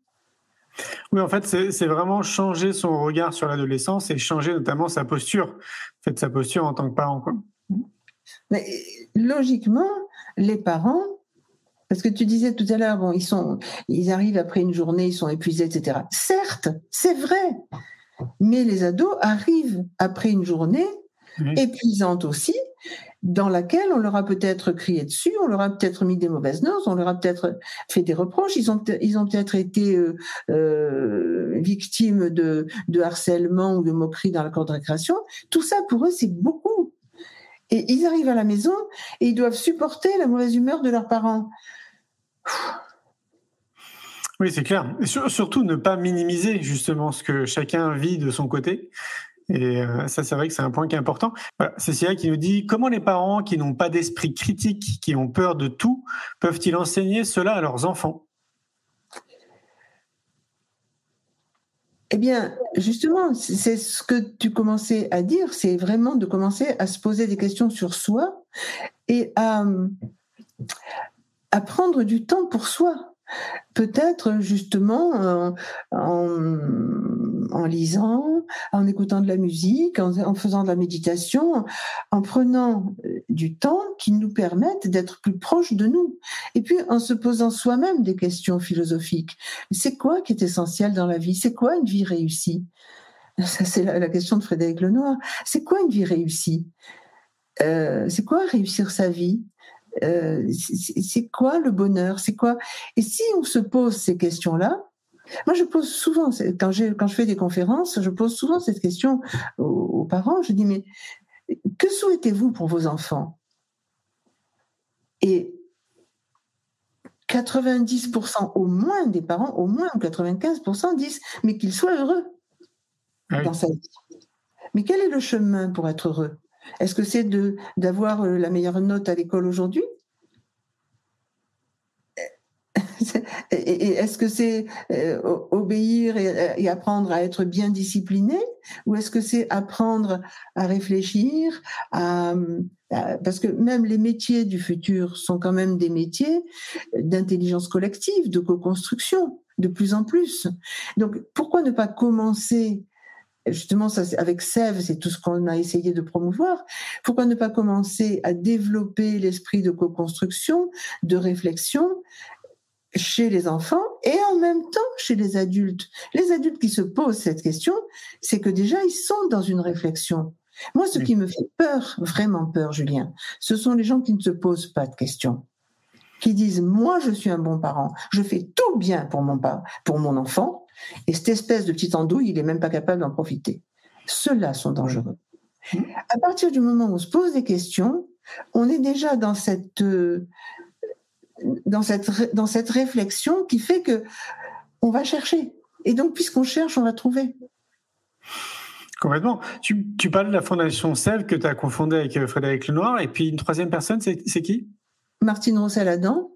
Oui, en fait, c'est vraiment changer son regard sur l'adolescence et changer notamment sa posture, en fait, sa posture en tant que parent. Quoi. Mais logiquement, les parents, parce que tu disais tout à l'heure, bon, ils sont, ils arrivent après une journée, ils sont épuisés, etc. Certes, c'est vrai, mais les ados arrivent après une journée épuisante aussi, dans laquelle on leur a peut-être crié dessus, on leur a peut-être mis des mauvaises notes, on leur a peut-être fait des reproches, ils ont, ils ont peut-être été euh, euh, victimes de, de harcèlement ou de moquerie dans la cour de récréation. Tout ça, pour eux, c'est beaucoup. Et ils arrivent à la maison et ils doivent supporter la mauvaise humeur de leurs parents. Oui, c'est clair. Et surtout ne pas minimiser justement ce que chacun vit de son côté. Et euh, ça, c'est vrai que c'est un point qui est important. Cécilia qui nous dit comment les parents qui n'ont pas d'esprit critique, qui ont peur de tout, peuvent-ils enseigner cela à leurs enfants? Eh bien, justement, c'est ce que tu commençais à dire, c'est vraiment de commencer à se poser des questions sur soi et à, prendre du temps pour soi. Peut-être justement en, en, lisant, en écoutant de la musique, en, faisant de la méditation, en prenant euh, du temps qui nous permette d'être plus proches de nous. Et puis en se posant soi-même des questions philosophiques. C'est quoi qui est essentiel dans la vie? C'est quoi une vie réussie? Ça, c'est la, question de Frédéric Lenoir. C'est quoi une vie réussie? Euh, C'est quoi réussir sa vie? Euh, c'est quoi le bonheur? C'est quoi? Et si on se pose ces questions-là, moi je pose souvent, quand, quand je fais des conférences, je pose souvent cette question aux, parents. Je dis mais que souhaitez-vous pour vos enfants? Et 90% au moins des parents, au moins 95% disent mais qu'ils soient heureux ah dans sa vie. Mais quel est le chemin pour être heureux? Est-ce que c'est d'avoir euh, la meilleure note à l'école aujourd'hui? Est-ce que c'est euh, obéir et, apprendre à être bien discipliné Ou est-ce que c'est apprendre à réfléchir Parce que même les métiers du futur sont quand même des métiers d'intelligence collective, de co-construction, de plus en plus. Donc pourquoi ne pas commencer justement, avec Sève, c'est tout ce qu'on a essayé de promouvoir. Pourquoi ne pas commencer à développer l'esprit de co-construction, de réflexion chez les enfants et en même temps chez les adultes. Les adultes qui se posent cette question, c'est que déjà, ils sont dans une réflexion. Moi, ce qui me fait peur, vraiment peur, Julien, ce sont les gens qui ne se posent pas de questions qui disent moi je suis un bon parent, je fais tout bien pour mon pour mon enfant, et cette espèce de petit andouille, il n'est même pas capable d'en profiter. Ceux-là sont dangereux. À partir du moment où on se pose des questions, on est déjà dans cette, euh, dans cette, dans cette réflexion qui fait que on va chercher. Et donc, puisqu'on cherche, on va trouver. Complètement. Tu, tu parles de la fondation Sève que tu as confondée avec euh, Frédéric Lenoir, et puis une troisième personne, c'est qui? Martine Roussel-Adam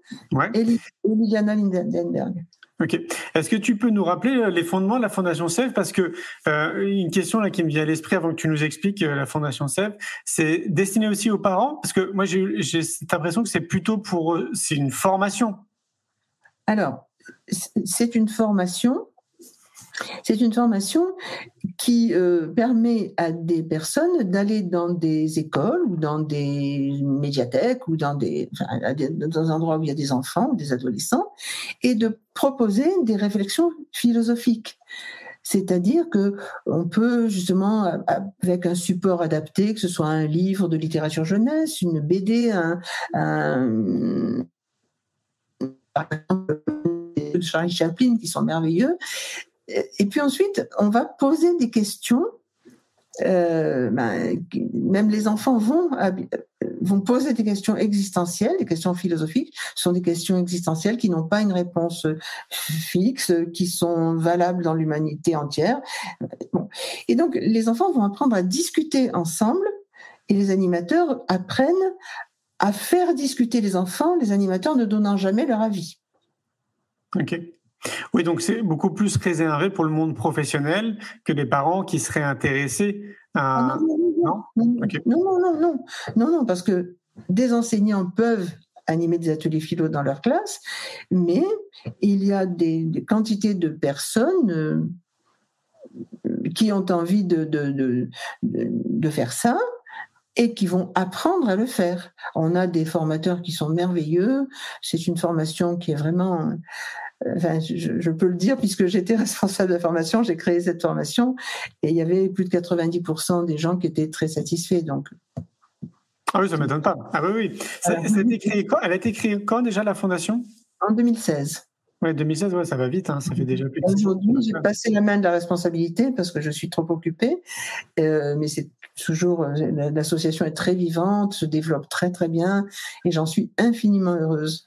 et Liliana Lindenberg. Ok. Est-ce que tu peux nous rappeler euh, les fondements de la Fondation Sève Parce que euh, une question là qui me vient à l'esprit avant que tu nous expliques euh, la Fondation Sève, c'est destiné aussi aux parents? Parce que moi j'ai cette impression que c'est plutôt pour c'est une formation. Alors c'est une formation c'est une formation qui euh, permet à des personnes d'aller dans des écoles ou dans des médiathèques ou dans des, endroit où il y a des enfants ou des adolescents et de proposer des réflexions philosophiques. C'est-à-dire que on peut justement avec un support adapté, que ce soit un livre de littérature jeunesse, une BD, un, un exemple, Charlie Chaplin qui sont merveilleux, et puis ensuite, on va poser des questions. Euh, ben, même les enfants vont, vont poser des questions existentielles, des questions philosophiques. Ce sont des questions existentielles qui n'ont pas une réponse fixe, qui sont valables dans l'humanité entière. Et donc, les enfants vont apprendre à discuter ensemble et les animateurs apprennent à faire discuter les enfants, les animateurs ne donnant jamais leur avis. Ok. Oui, donc c'est beaucoup plus réservé pour le monde professionnel que les parents qui seraient intéressés à... Ah non, non, non, non, non, non, parce que des enseignants peuvent animer des ateliers philo dans leur classe, mais il y a des, quantités de personnes euh, qui ont envie de, de, de, de, faire ça et qui vont apprendre à le faire. On a des formateurs qui sont merveilleux. C'est une formation qui est vraiment enfin, je, peux le dire puisque j'étais responsable de la formation, j'ai créé cette formation et il y avait plus de 90% des gens qui étaient très satisfaits. Donc, Ah oui, ça ne m'étonne pas. Ah oui, oui. Ça, ça a été créé quand? Elle a été créée quand déjà, la fondation? En 2016. Oui, 2016, ouais, ça va vite, hein, ça fait déjà plus de Aujourd'hui, j'ai passé la main de la responsabilité parce que je suis trop occupée, euh, mais c'est toujours, euh, l'association est très vivante, se développe très très bien et j'en suis infiniment heureuse.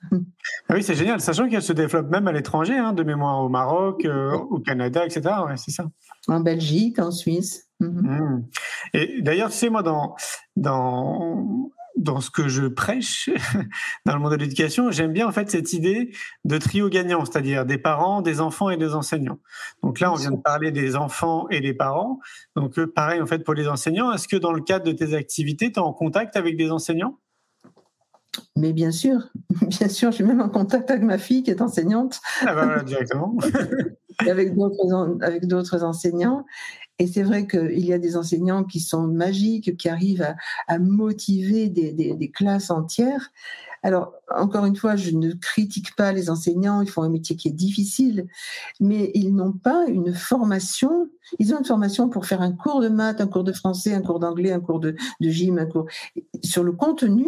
Ah oui, c'est génial, sachant qu'elle se développe même à l'étranger, hein, de mémoire au Maroc, euh, au Canada, etc. Ouais, c'est ça. En Belgique, en Suisse. Mhm. Mmh. Et d'ailleurs, tu sais, moi, dans, dans, dans ce que je prêche dans le monde de l'éducation, j'aime bien en fait cette idée de trio gagnant, c'est-à-dire des parents, des enfants et des enseignants. Donc là, on vient de parler des enfants et des parents. Donc pareil en fait pour les enseignants. Est-ce que dans le cadre de tes activités, tu es en contact avec des enseignants? Mais bien sûr, bien sûr, je suis même en contact avec ma fille qui est enseignante. Ah bah voilà, directement. avec d'autres enseignants. Et c'est vrai qu'il y a des enseignants qui sont magiques, qui arrivent à, motiver des, classes entières. Alors, encore une fois, je ne critique pas les enseignants, ils font un métier qui est difficile, mais ils n'ont pas une formation. Ils ont une formation pour faire un cours de maths, un cours de français, un cours d'anglais, un cours de, gym, un cours sur le contenu,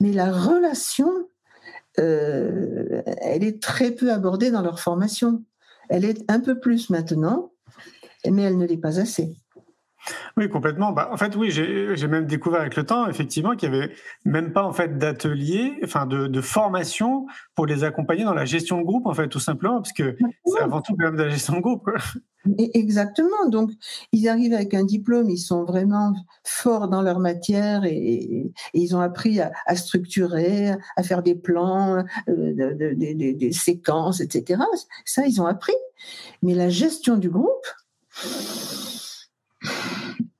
mais la relation, euh, elle est très peu abordée dans leur formation. Elle est un peu plus maintenant, mais elle ne l'est pas assez. Oui, complètement. Bah, en fait, oui, j'ai même découvert avec le temps, effectivement, qu'il n'y avait même pas en fait d'atelier, enfin de, formation pour les accompagner dans la gestion de groupe, en fait, tout simplement, parce que c'est avant tout quand même de la gestion de groupe. Exactement. Donc, ils arrivent avec un diplôme, ils sont vraiment forts dans leur matière et, ils ont appris à, structurer, à faire des plans, euh, des séquences, etc. Ça, ils ont appris. Mais la gestion du groupe,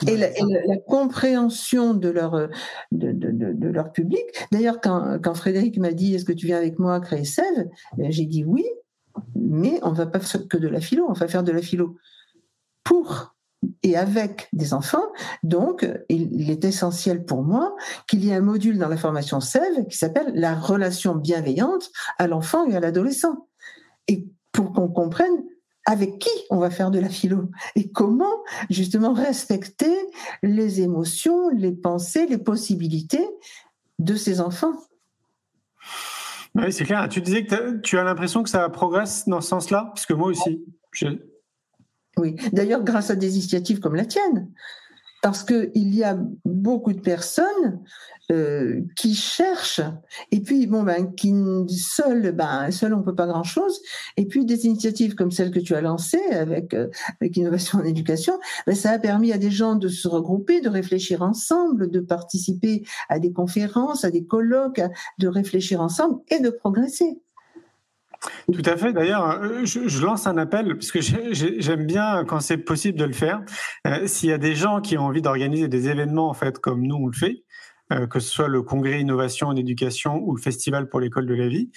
et la, compréhension de leur, de, de, leur public. D'ailleurs, quand, quand, Frédéric m'a dit Est-ce que tu viens avec moi créer Sève euh, j'ai dit oui, mais on ne va pas faire que de la philo, on va faire de la philo pour et avec des enfants. Donc, il est essentiel pour moi qu'il y ait un module dans la formation Sève qui s'appelle la relation bienveillante à l'enfant et à l'adolescent. Et pour qu'on comprenne avec qui on va faire de la philo et comment justement respecter les émotions, les pensées, les possibilités de ces enfants. Oui, c'est clair. Tu disais que tu as l'impression que ça progresse dans ce sens-là, parce que moi aussi. Oui, d'ailleurs grâce à des initiatives comme la tienne, parce qu'il y a beaucoup de personnes euh, qui cherchent, et puis bon ben qui seul, ben seul on peut pas grand chose, et puis des initiatives comme celle que tu as lancée avec euh, avec innovation en éducation, ben, ça a permis à des gens de se regrouper, de réfléchir ensemble, de participer à des conférences, à des colloques, de réfléchir ensemble et de progresser. Tout à fait. D'ailleurs, euh, je, lance un appel parce que j'aime bien quand c'est possible de le faire. Euh, s'il y a des gens qui ont envie d'organiser des événements en fait comme nous on le fait, euh, que ce soit le congrès innovation en éducation ou le festival pour l'école de la vie,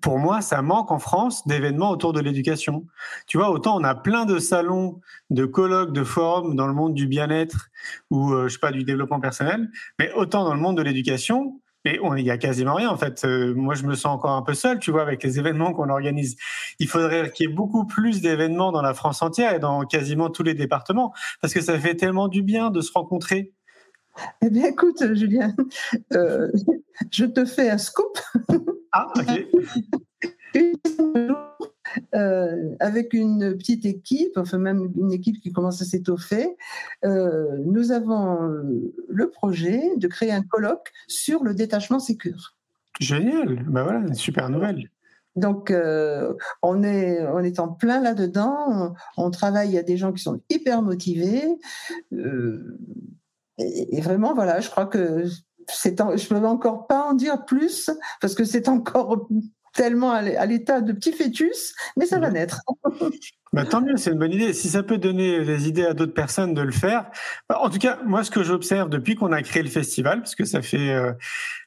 pour moi, ça manque en France d'événements autour de l'éducation. Tu vois, autant on a plein de salons, de colloques, de forums dans le monde du bien-être ou je sais pas du développement personnel, mais autant dans le monde de l'éducation, mais il y a quasiment rien en fait. Euh, moi, je me sens encore un peu seul, tu vois, avec les événements qu'on organise. Il faudrait qu'il y ait beaucoup plus d'événements dans la France entière et dans quasiment tous les départements, parce que ça fait tellement du bien de se rencontrer. Eh bien, écoute, Julien, euh, je te fais un scoop. Ah, ok. Euh, avec une petite équipe, enfin même une équipe qui commence à s'étoffer, euh, nous avons euh, le projet de créer un colloque sur le détachement sécure. Génial, ben voilà, une super nouvelle. Donc, on, est, on est en plein là-dedans. On, travaille, il y a des gens qui sont hyper motivés. et, vraiment, voilà, je crois que c'est je ne peux encore pas en dire plus parce que c'est encore tellement à l'état de petit fœtus, mais ça va naître. Bah, tant mieux, c'est une bonne idée. Si ça peut donner des idées à d'autres personnes de le faire. Bah, en tout cas, moi, ce que j'observe depuis qu'on a créé le festival, parce que ça fait. Euh,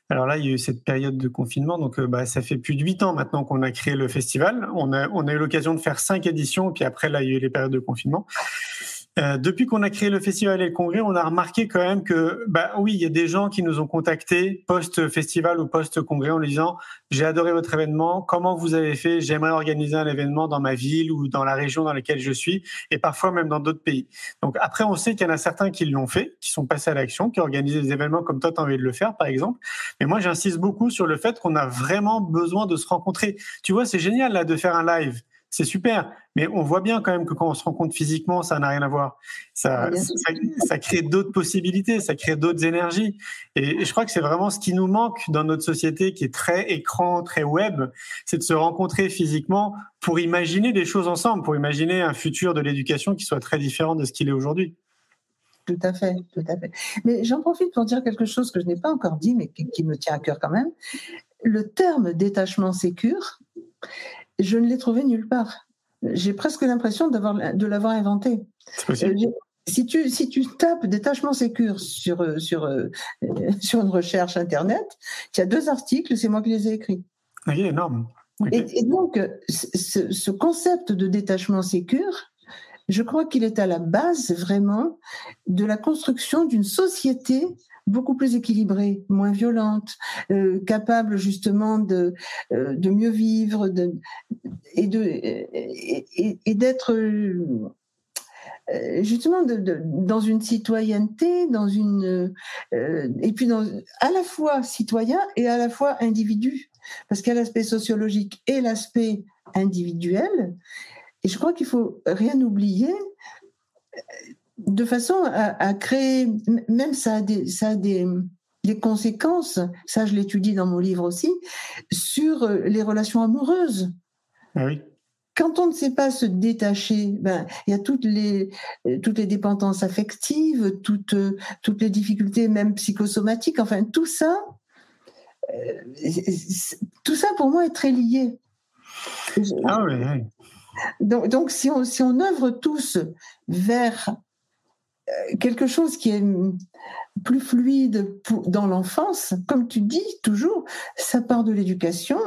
alors là, il y a eu cette période de confinement, donc euh, bah, ça fait plus de huit ans maintenant qu'on a créé le festival. On a, on a eu l'occasion de faire cinq éditions, puis après, là, il y a eu les périodes de confinement. Euh, depuis qu'on a créé le festival et le congrès, on a remarqué quand même que, bah oui, il y a des gens qui nous ont contactés post-festival ou post-congrès en disant j'ai adoré votre événement, comment vous avez fait, j'aimerais organiser un événement dans ma ville ou dans la région dans laquelle je suis, et parfois même dans d'autres pays. Donc après, on sait qu'il y en a certains qui l'ont fait, qui sont passés à l'action, qui ont organisé des événements comme toi, tu as envie de le faire, par exemple. Mais moi, j'insiste beaucoup sur le fait qu'on a vraiment besoin de se rencontrer. Tu vois, c'est génial là de faire un live c'est super. Mais on voit bien quand même que quand on se rencontre physiquement, ça n'a rien à voir. Ça, ça, crée d'autres possibilités, ça crée d'autres énergies. Et, je crois que c'est vraiment ce qui nous manque dans notre société qui est très écran, très web, c'est de se rencontrer physiquement pour imaginer des choses ensemble, pour imaginer un futur de l'éducation qui soit très différent de ce qu'il est aujourd'hui. Tout à fait, tout à fait. Mais j'en profite pour dire quelque chose que je n'ai pas encore dit, mais qui, qui me tient à cœur quand même. Le terme détachement sécure, je ne l'ai trouvé nulle part. J'ai presque l'impression de l'avoir inventé. Euh, si tu, si tu tapes détachement sécure sur, euh, sur, euh, sur une recherche Internet, il y a deux articles, c'est moi qui les ai écrits. Ah, oui, énorme. Et, donc, ce, ce, concept de détachement sécure, je crois qu'il est à la base vraiment de la construction d'une société beaucoup plus équilibrée, moins violente, euh, capable justement de, euh, de mieux vivre de, et de et, d'être euh, justement dans une citoyenneté, dans une et puis dans, à la fois citoyen et à la fois individu, parce qu'il y a l'aspect sociologique et l'aspect individuel. Et je crois qu'il faut rien oublier de façon à, créer, même ça a des, ça a des, des conséquences, ça je l'étudie dans mon livre aussi, sur euh, les relations amoureuses. Ah oui. Quand on ne sait pas se détacher, ben, il y a toutes les, toutes les dépendances affectives, toutes, toutes les difficultés, même psychosomatiques, enfin tout ça, euh, tout ça pour moi est très lié. Ah oui, Donc, donc si, on, si on œuvre tous vers quelque chose qui est plus fluide dans l'enfance, comme tu dis toujours, ça part de l'éducation.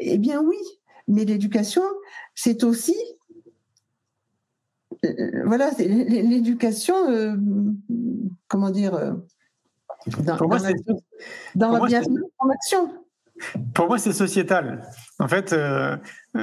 Eh bien oui, mais l'éducation, c'est aussi euh, voilà, l'éducation, euh, comment dire, euh, dans, dans, la bienveillance en action. Pour moi, c'est sociétal. En fait, euh,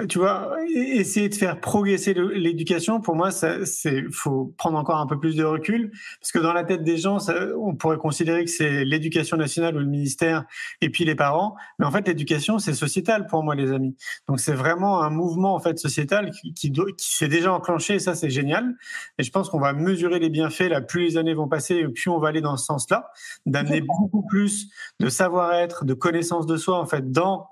tu vois, essayer de faire progresser l'éducation, pour moi, c'est faut prendre encore un peu plus de recul, parce que dans la tête des gens, on pourrait considérer que c'est l'éducation nationale ou le ministère, et puis les parents. Mais en fait, l'éducation, c'est sociétal pour moi, les amis. Donc, c'est vraiment un mouvement en fait sociétal qui, qui, qui s'est déjà enclenché, et ça, c'est génial. Et je pense qu'on va mesurer les bienfaits là, plus les années vont passer, et plus on va aller dans ce sens-là, d'amener beaucoup plus de savoir-être, de connaissance de soi, en fait, dans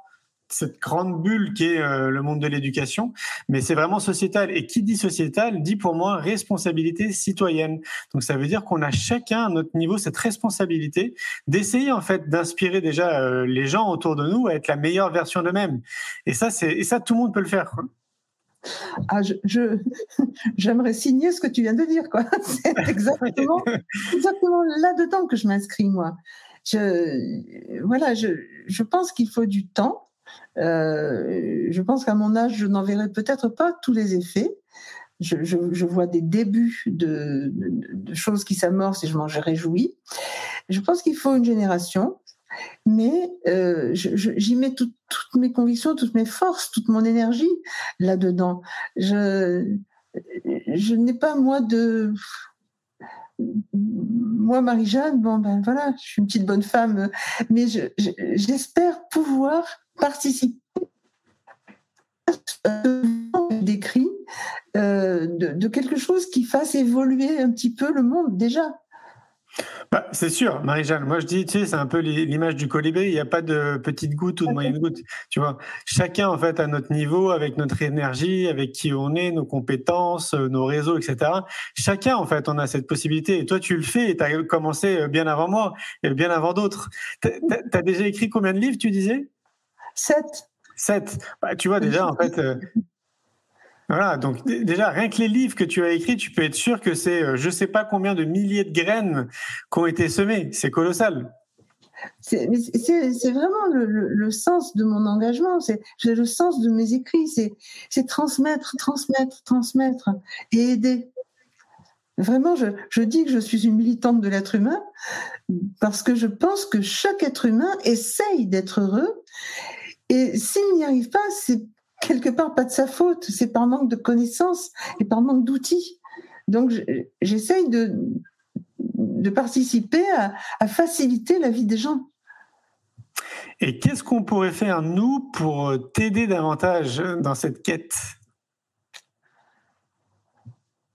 cette grande bulle qui est euh, le monde de l'éducation, mais c'est vraiment sociétal. Et qui dit sociétal dit pour moi responsabilité citoyenne. Donc ça veut dire qu'on a chacun à notre niveau cette responsabilité d'essayer en fait d'inspirer déjà euh, les gens autour de nous à être la meilleure version d'eux-mêmes. Et ça, c'est et ça tout le monde peut le faire. Ah, je, j'aimerais signer ce que tu viens de dire, quoi. C'est exactement, exactement là-dedans que je m'inscris, moi. Je, voilà, je, je pense qu'il faut du temps euh, je pense qu'à mon âge, je n'en verrai peut-être pas tous les effets. Je, vois des débuts de, choses qui s'amorcent et je m'en réjouis. Je pense qu'il faut une génération, mais euh, j'y mets toutes mes convictions, toutes mes forces, toute mon énergie là-dedans. Je, je n'ai pas moi de moi, Marie-Jeanne, bon ben voilà, je suis une petite bonne femme, mais j'espère pouvoir participer d'écrit euh, de, de, quelque chose qui fasse évoluer un petit peu le monde déjà. Bah, c'est sûr, Marie-Jeanne. Moi, je dis, tu sais, c'est un peu l'image du colibri. Il n'y a pas de petite goutte ou de moyenne goutte. Tu vois, chacun, en fait, à notre niveau, avec notre énergie, avec qui on est, nos compétences, euh, nos réseaux, etc. Chacun, en fait, on a cette possibilité. Et toi, tu le fais et tu as commencé euh, bien avant moi et bien avant d'autres. Tu as, déjà écrit combien de livres, tu disais? Sept. Sept. Bah, tu vois, déjà, en fait, euh, voilà, donc déjà, rien que les livres que tu as écrits, tu peux être sûr que c'est euh, je ne sais pas combien de milliers de graines qui ont été semées. C'est colossal. C'est vraiment le, sens de mon engagement, c'est le sens de mes écrits, c'est transmettre, transmettre, transmettre et aider. Vraiment, je, je dis que je suis une militante de l'être humain parce que je pense que chaque être humain essaye d'être heureux. Et s'il n'y arrive pas, c'est quelque part pas de sa faute, c'est par manque de connaissances et par manque d'outils. Donc j'essaye de, de participer à, à faciliter la vie des gens. Et qu'est-ce qu'on pourrait faire, nous, pour t'aider davantage dans cette quête?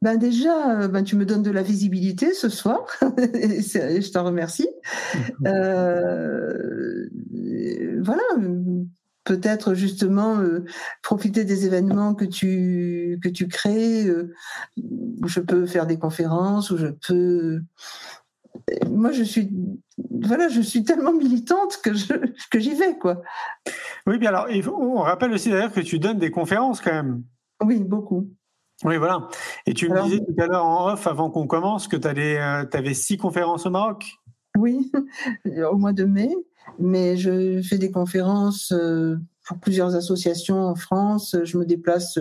Ben déjà, ben tu me donnes de la visibilité ce soir, et je t'en remercie. Euh, voilà, peut-être justement euh, profiter des événements que tu que tu crées. Euh, je peux faire des conférences, ou je peux moi, je suis, voilà, je suis tellement militante que je, que j'y vais, quoi. Oui, bien alors, on rappelle aussi d'ailleurs que tu donnes des conférences quand même. Oui, beaucoup. Oui, voilà. Et tu me disais tout à l'heure en off, avant qu'on commence, que tu euh, avais six conférences au Maroc. Oui, au mois de mai. Mais je fais des conférences euh, pour plusieurs associations en France. Je me déplace.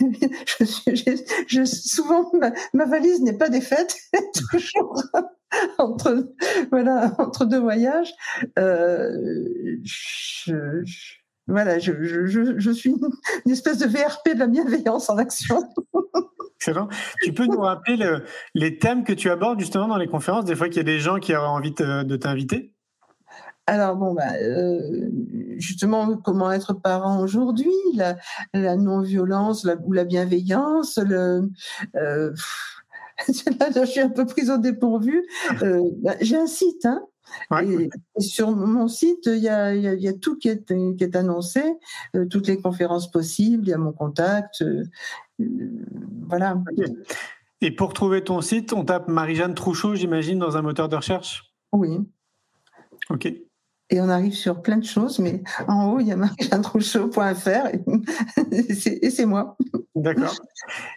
je, souvent, ma, valise n'est pas défaite, toujours entre, voilà, entre deux voyages. Euh, je, voilà, je, suis une, espèce de VRP de la bienveillance en action. Excellent. Tu peux nous rappeler les thèmes que tu abordes justement dans les conférences, des fois qu'il y a des gens qui auraient envie de t'inviter? Alors bon, bah, euh, justement, comment être parent aujourd'hui, la, la non-violence ou la bienveillance, le, euh, là, je suis un peu prise au dépourvu. Euh, bah, j'ai un site, hein, et, sur mon site, il y a, y a, tout qui est, qui est annoncé, euh, toutes les conférences possibles, il y a mon contact. Euh, voilà. Et pour trouver ton site, on tape Marie-Jeanne Trouchot, j'imagine, dans un moteur de recherche? Oui. Ok. Et on arrive sur plein de choses, mais en haut, il y a marie-jeanne-trouchot.fr et c'est moi. D'accord.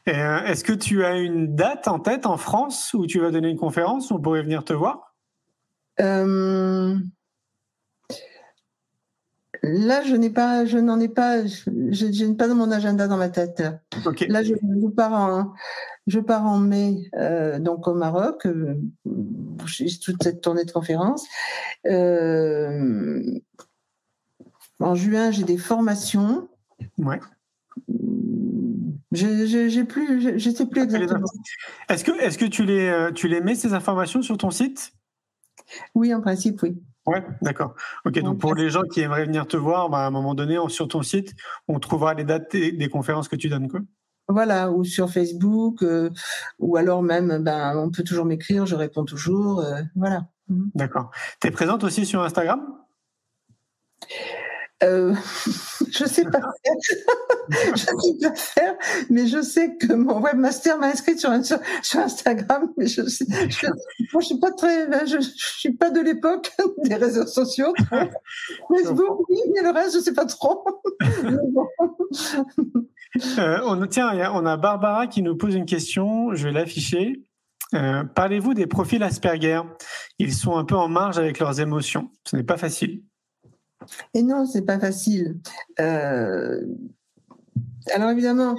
Euh, est-ce que tu as une date en tête en France où tu vas donner une conférence où on pourrait venir te voir? Euh, là, je n'ai pas, je n'en ai pas, je, n'ai pas dans mon agenda dans ma tête. Là, je, pars en, je pars en mai, euh, donc au Maroc, euh, toute cette tournée de conférences. en juin, j'ai des formations. Ouais. Je, j'ai plus, je, sais plus exactement. Est-ce que, est-ce que tu les, tu les mets ces informations sur ton site? Oui, en principe, oui. Ouais, d'accord. Ok, donc pour les gens qui aimeraient venir te voir, bah, à un moment donné, sur ton site, on trouvera les dates des, conférences que tu donnes, quoi. Voilà, ou sur Facebook, euh, ou alors même, ben, on peut toujours m'écrire, je réponds toujours, euh, voilà. D'accord. Tu es présente aussi sur Instagram? Euh, je sais pas faire. je sais pas faire, mais je sais que mon webmaster m'a inscrit sur, sur, Instagram. Mais je, je, moi, je suis pas très, je, je suis pas de l'époque des réseaux sociaux. Facebook, oui, mais le reste, je sais pas trop. euh, on, tiens, on a Barbara qui nous pose une question. Je vais l'afficher. Euh, Parlez-vous des profils Asperger? Ils sont un peu en marge avec leurs émotions. Ce n'est pas facile. Et non, c'est pas facile. Euh, alors évidemment,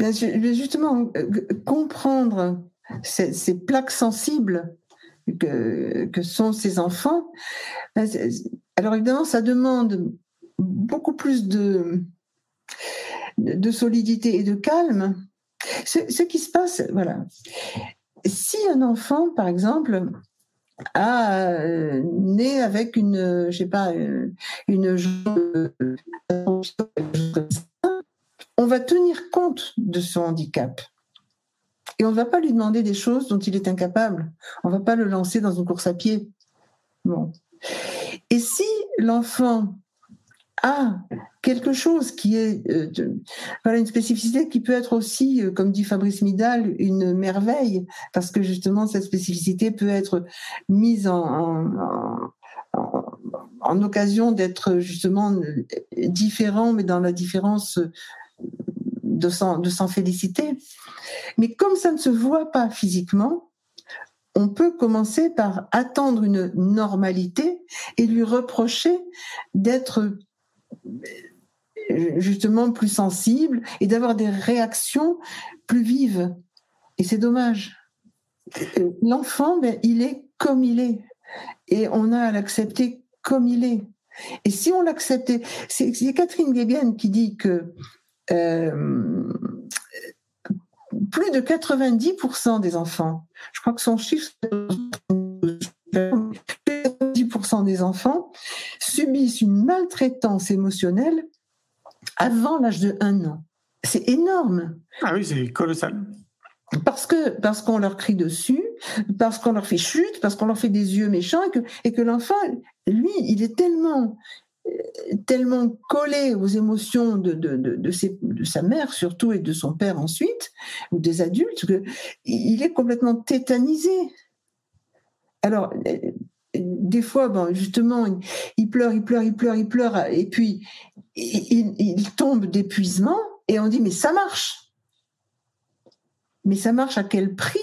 justement, euh, comprendre ces, plaques sensibles que, que, sont ces enfants, ben, alors évidemment, ça demande beaucoup plus de, de solidité et de calme. Ce, ce qui se passe, voilà. Si un enfant, par exemple, a euh, né avec une, je sais pas, euh, une on va tenir compte de son handicap. Et on ne va pas lui demander des choses dont il est incapable. On ne va pas le lancer dans une course à pied. Bon. Et si l'enfant a quelque chose qui est euh, voilà une spécificité qui peut être aussi, euh, comme dit Fabrice Midal, une merveille, parce que justement cette spécificité peut être mise en, en, en, occasion d'être justement différent, mais dans la différence de s'en féliciter. Mais comme ça ne se voit pas physiquement, on peut commencer par attendre une normalité et lui reprocher d'être justement plus sensible et d'avoir des réactions plus vive. Et c'est dommage. L'enfant, ben, il est comme il est. Et on a à l'accepter comme il est. Et si on l'acceptait, c'est Catherine Guébien qui dit que euh, plus de 90% des enfants, je crois que son chiffre, 90% des enfants subissent une maltraitance émotionnelle avant l'âge de 1 an. C'est énorme. Ah oui, c'est colossal. Parce que parce qu'on leur crie dessus, parce qu'on leur fait chute, parce qu'on leur fait des yeux méchants et que, et que l'enfant, lui, il est tellement tellement collé aux émotions de, de, de, de, sa mère surtout et de son père ensuite, ou des adultes, qu'il est complètement tétanisé. Alors, des fois, bon, justement, il pleure, il pleure, il pleure, il pleure, et puis il, tombe d'épuisement, et on dit, mais ça marche. Mais ça marche à quel prix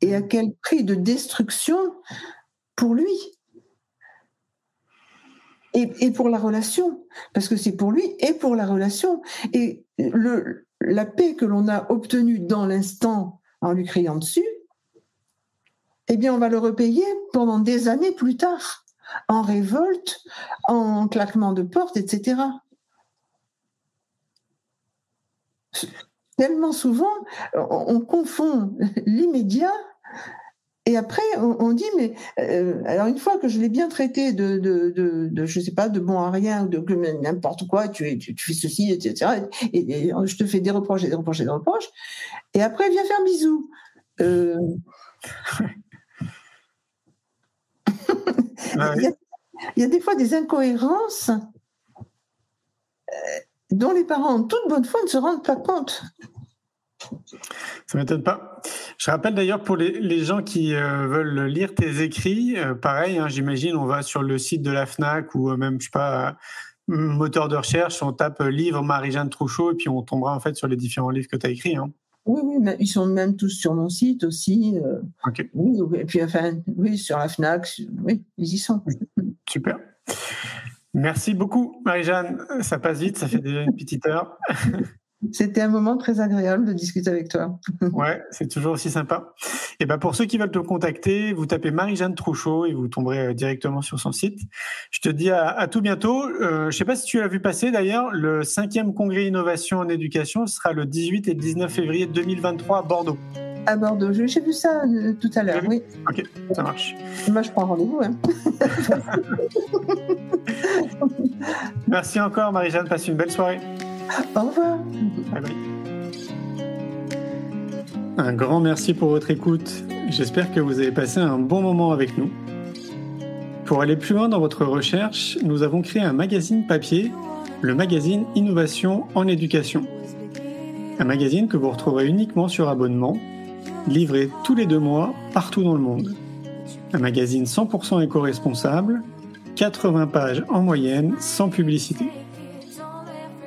Et à quel prix de destruction pour lui? Et, pour la relation, parce que c'est pour lui et pour la relation. Et la paix que l'on a obtenue dans l'instant en lui criant dessus, eh bien, on va le repayer pendant des années plus tard, en révolte, en claquement de porte, etc. Tellement souvent, on confond l'immédiat et après, on, dit, mais euh, alors une fois que je l'ai bien traité de, de, de, de, je sais pas, de bon à rien, de n'importe quoi, tu, fais ceci, etc. Et, je te fais des reproches, des reproches, des reproches. Et après, viens faire bisous. Euh... Ah il, y a, des fois des incohérences euh, dont les parents, en toute bonne foi, ne se rendent pas compte. Ça m'étonne pas. Je rappelle d'ailleurs pour les, gens qui euh, veulent lire tes écrits, euh, pareil, hein, j'imagine, on va sur le site de la FNAC ou euh, même, je sais pas, moteur de recherche, on tape livre Marie-Jeanne Trouchot et puis on tombera en fait sur les différents livres que tu as écrits. Hein. Oui, oui, ils sont même tous sur mon site aussi. Oui, et puis enfin, oui, sur la FNAC, oui, ils y sont. Super. Merci beaucoup, Marie-Jeanne. Ça passe vite, ça fait déjà une petite heure. C'était un moment très agréable de discuter avec toi. ouais, c'est toujours aussi sympa. Et ben pour ceux qui veulent te contacter, vous tapez Marie-Jeanne Trouchot et vous tomberez euh, directement sur son site. Je te dis à, tout bientôt. Euh, je sais pas si tu l'as vu passer d'ailleurs, le cinquième congrès innovation en éducation sera le 18 et 19 février 2023 à Bordeaux. À Bordeaux, j'ai vu ça euh, tout à l'heure, oui. Ok, ça marche. Moi, je prends rendez-vous. Hein. Merci encore, Marie-Jeanne. Passe une belle soirée. Au revoir. Un grand merci pour votre écoute. J'espère que vous avez passé un bon moment avec nous. Pour aller plus loin dans votre recherche, nous avons créé un magazine papier, le magazine Innovation en éducation. Un magazine que vous retrouverez uniquement sur abonnement, livré tous les deux mois partout dans le monde. Un magazine 100% éco-responsable, 80 pages en moyenne, sans publicité.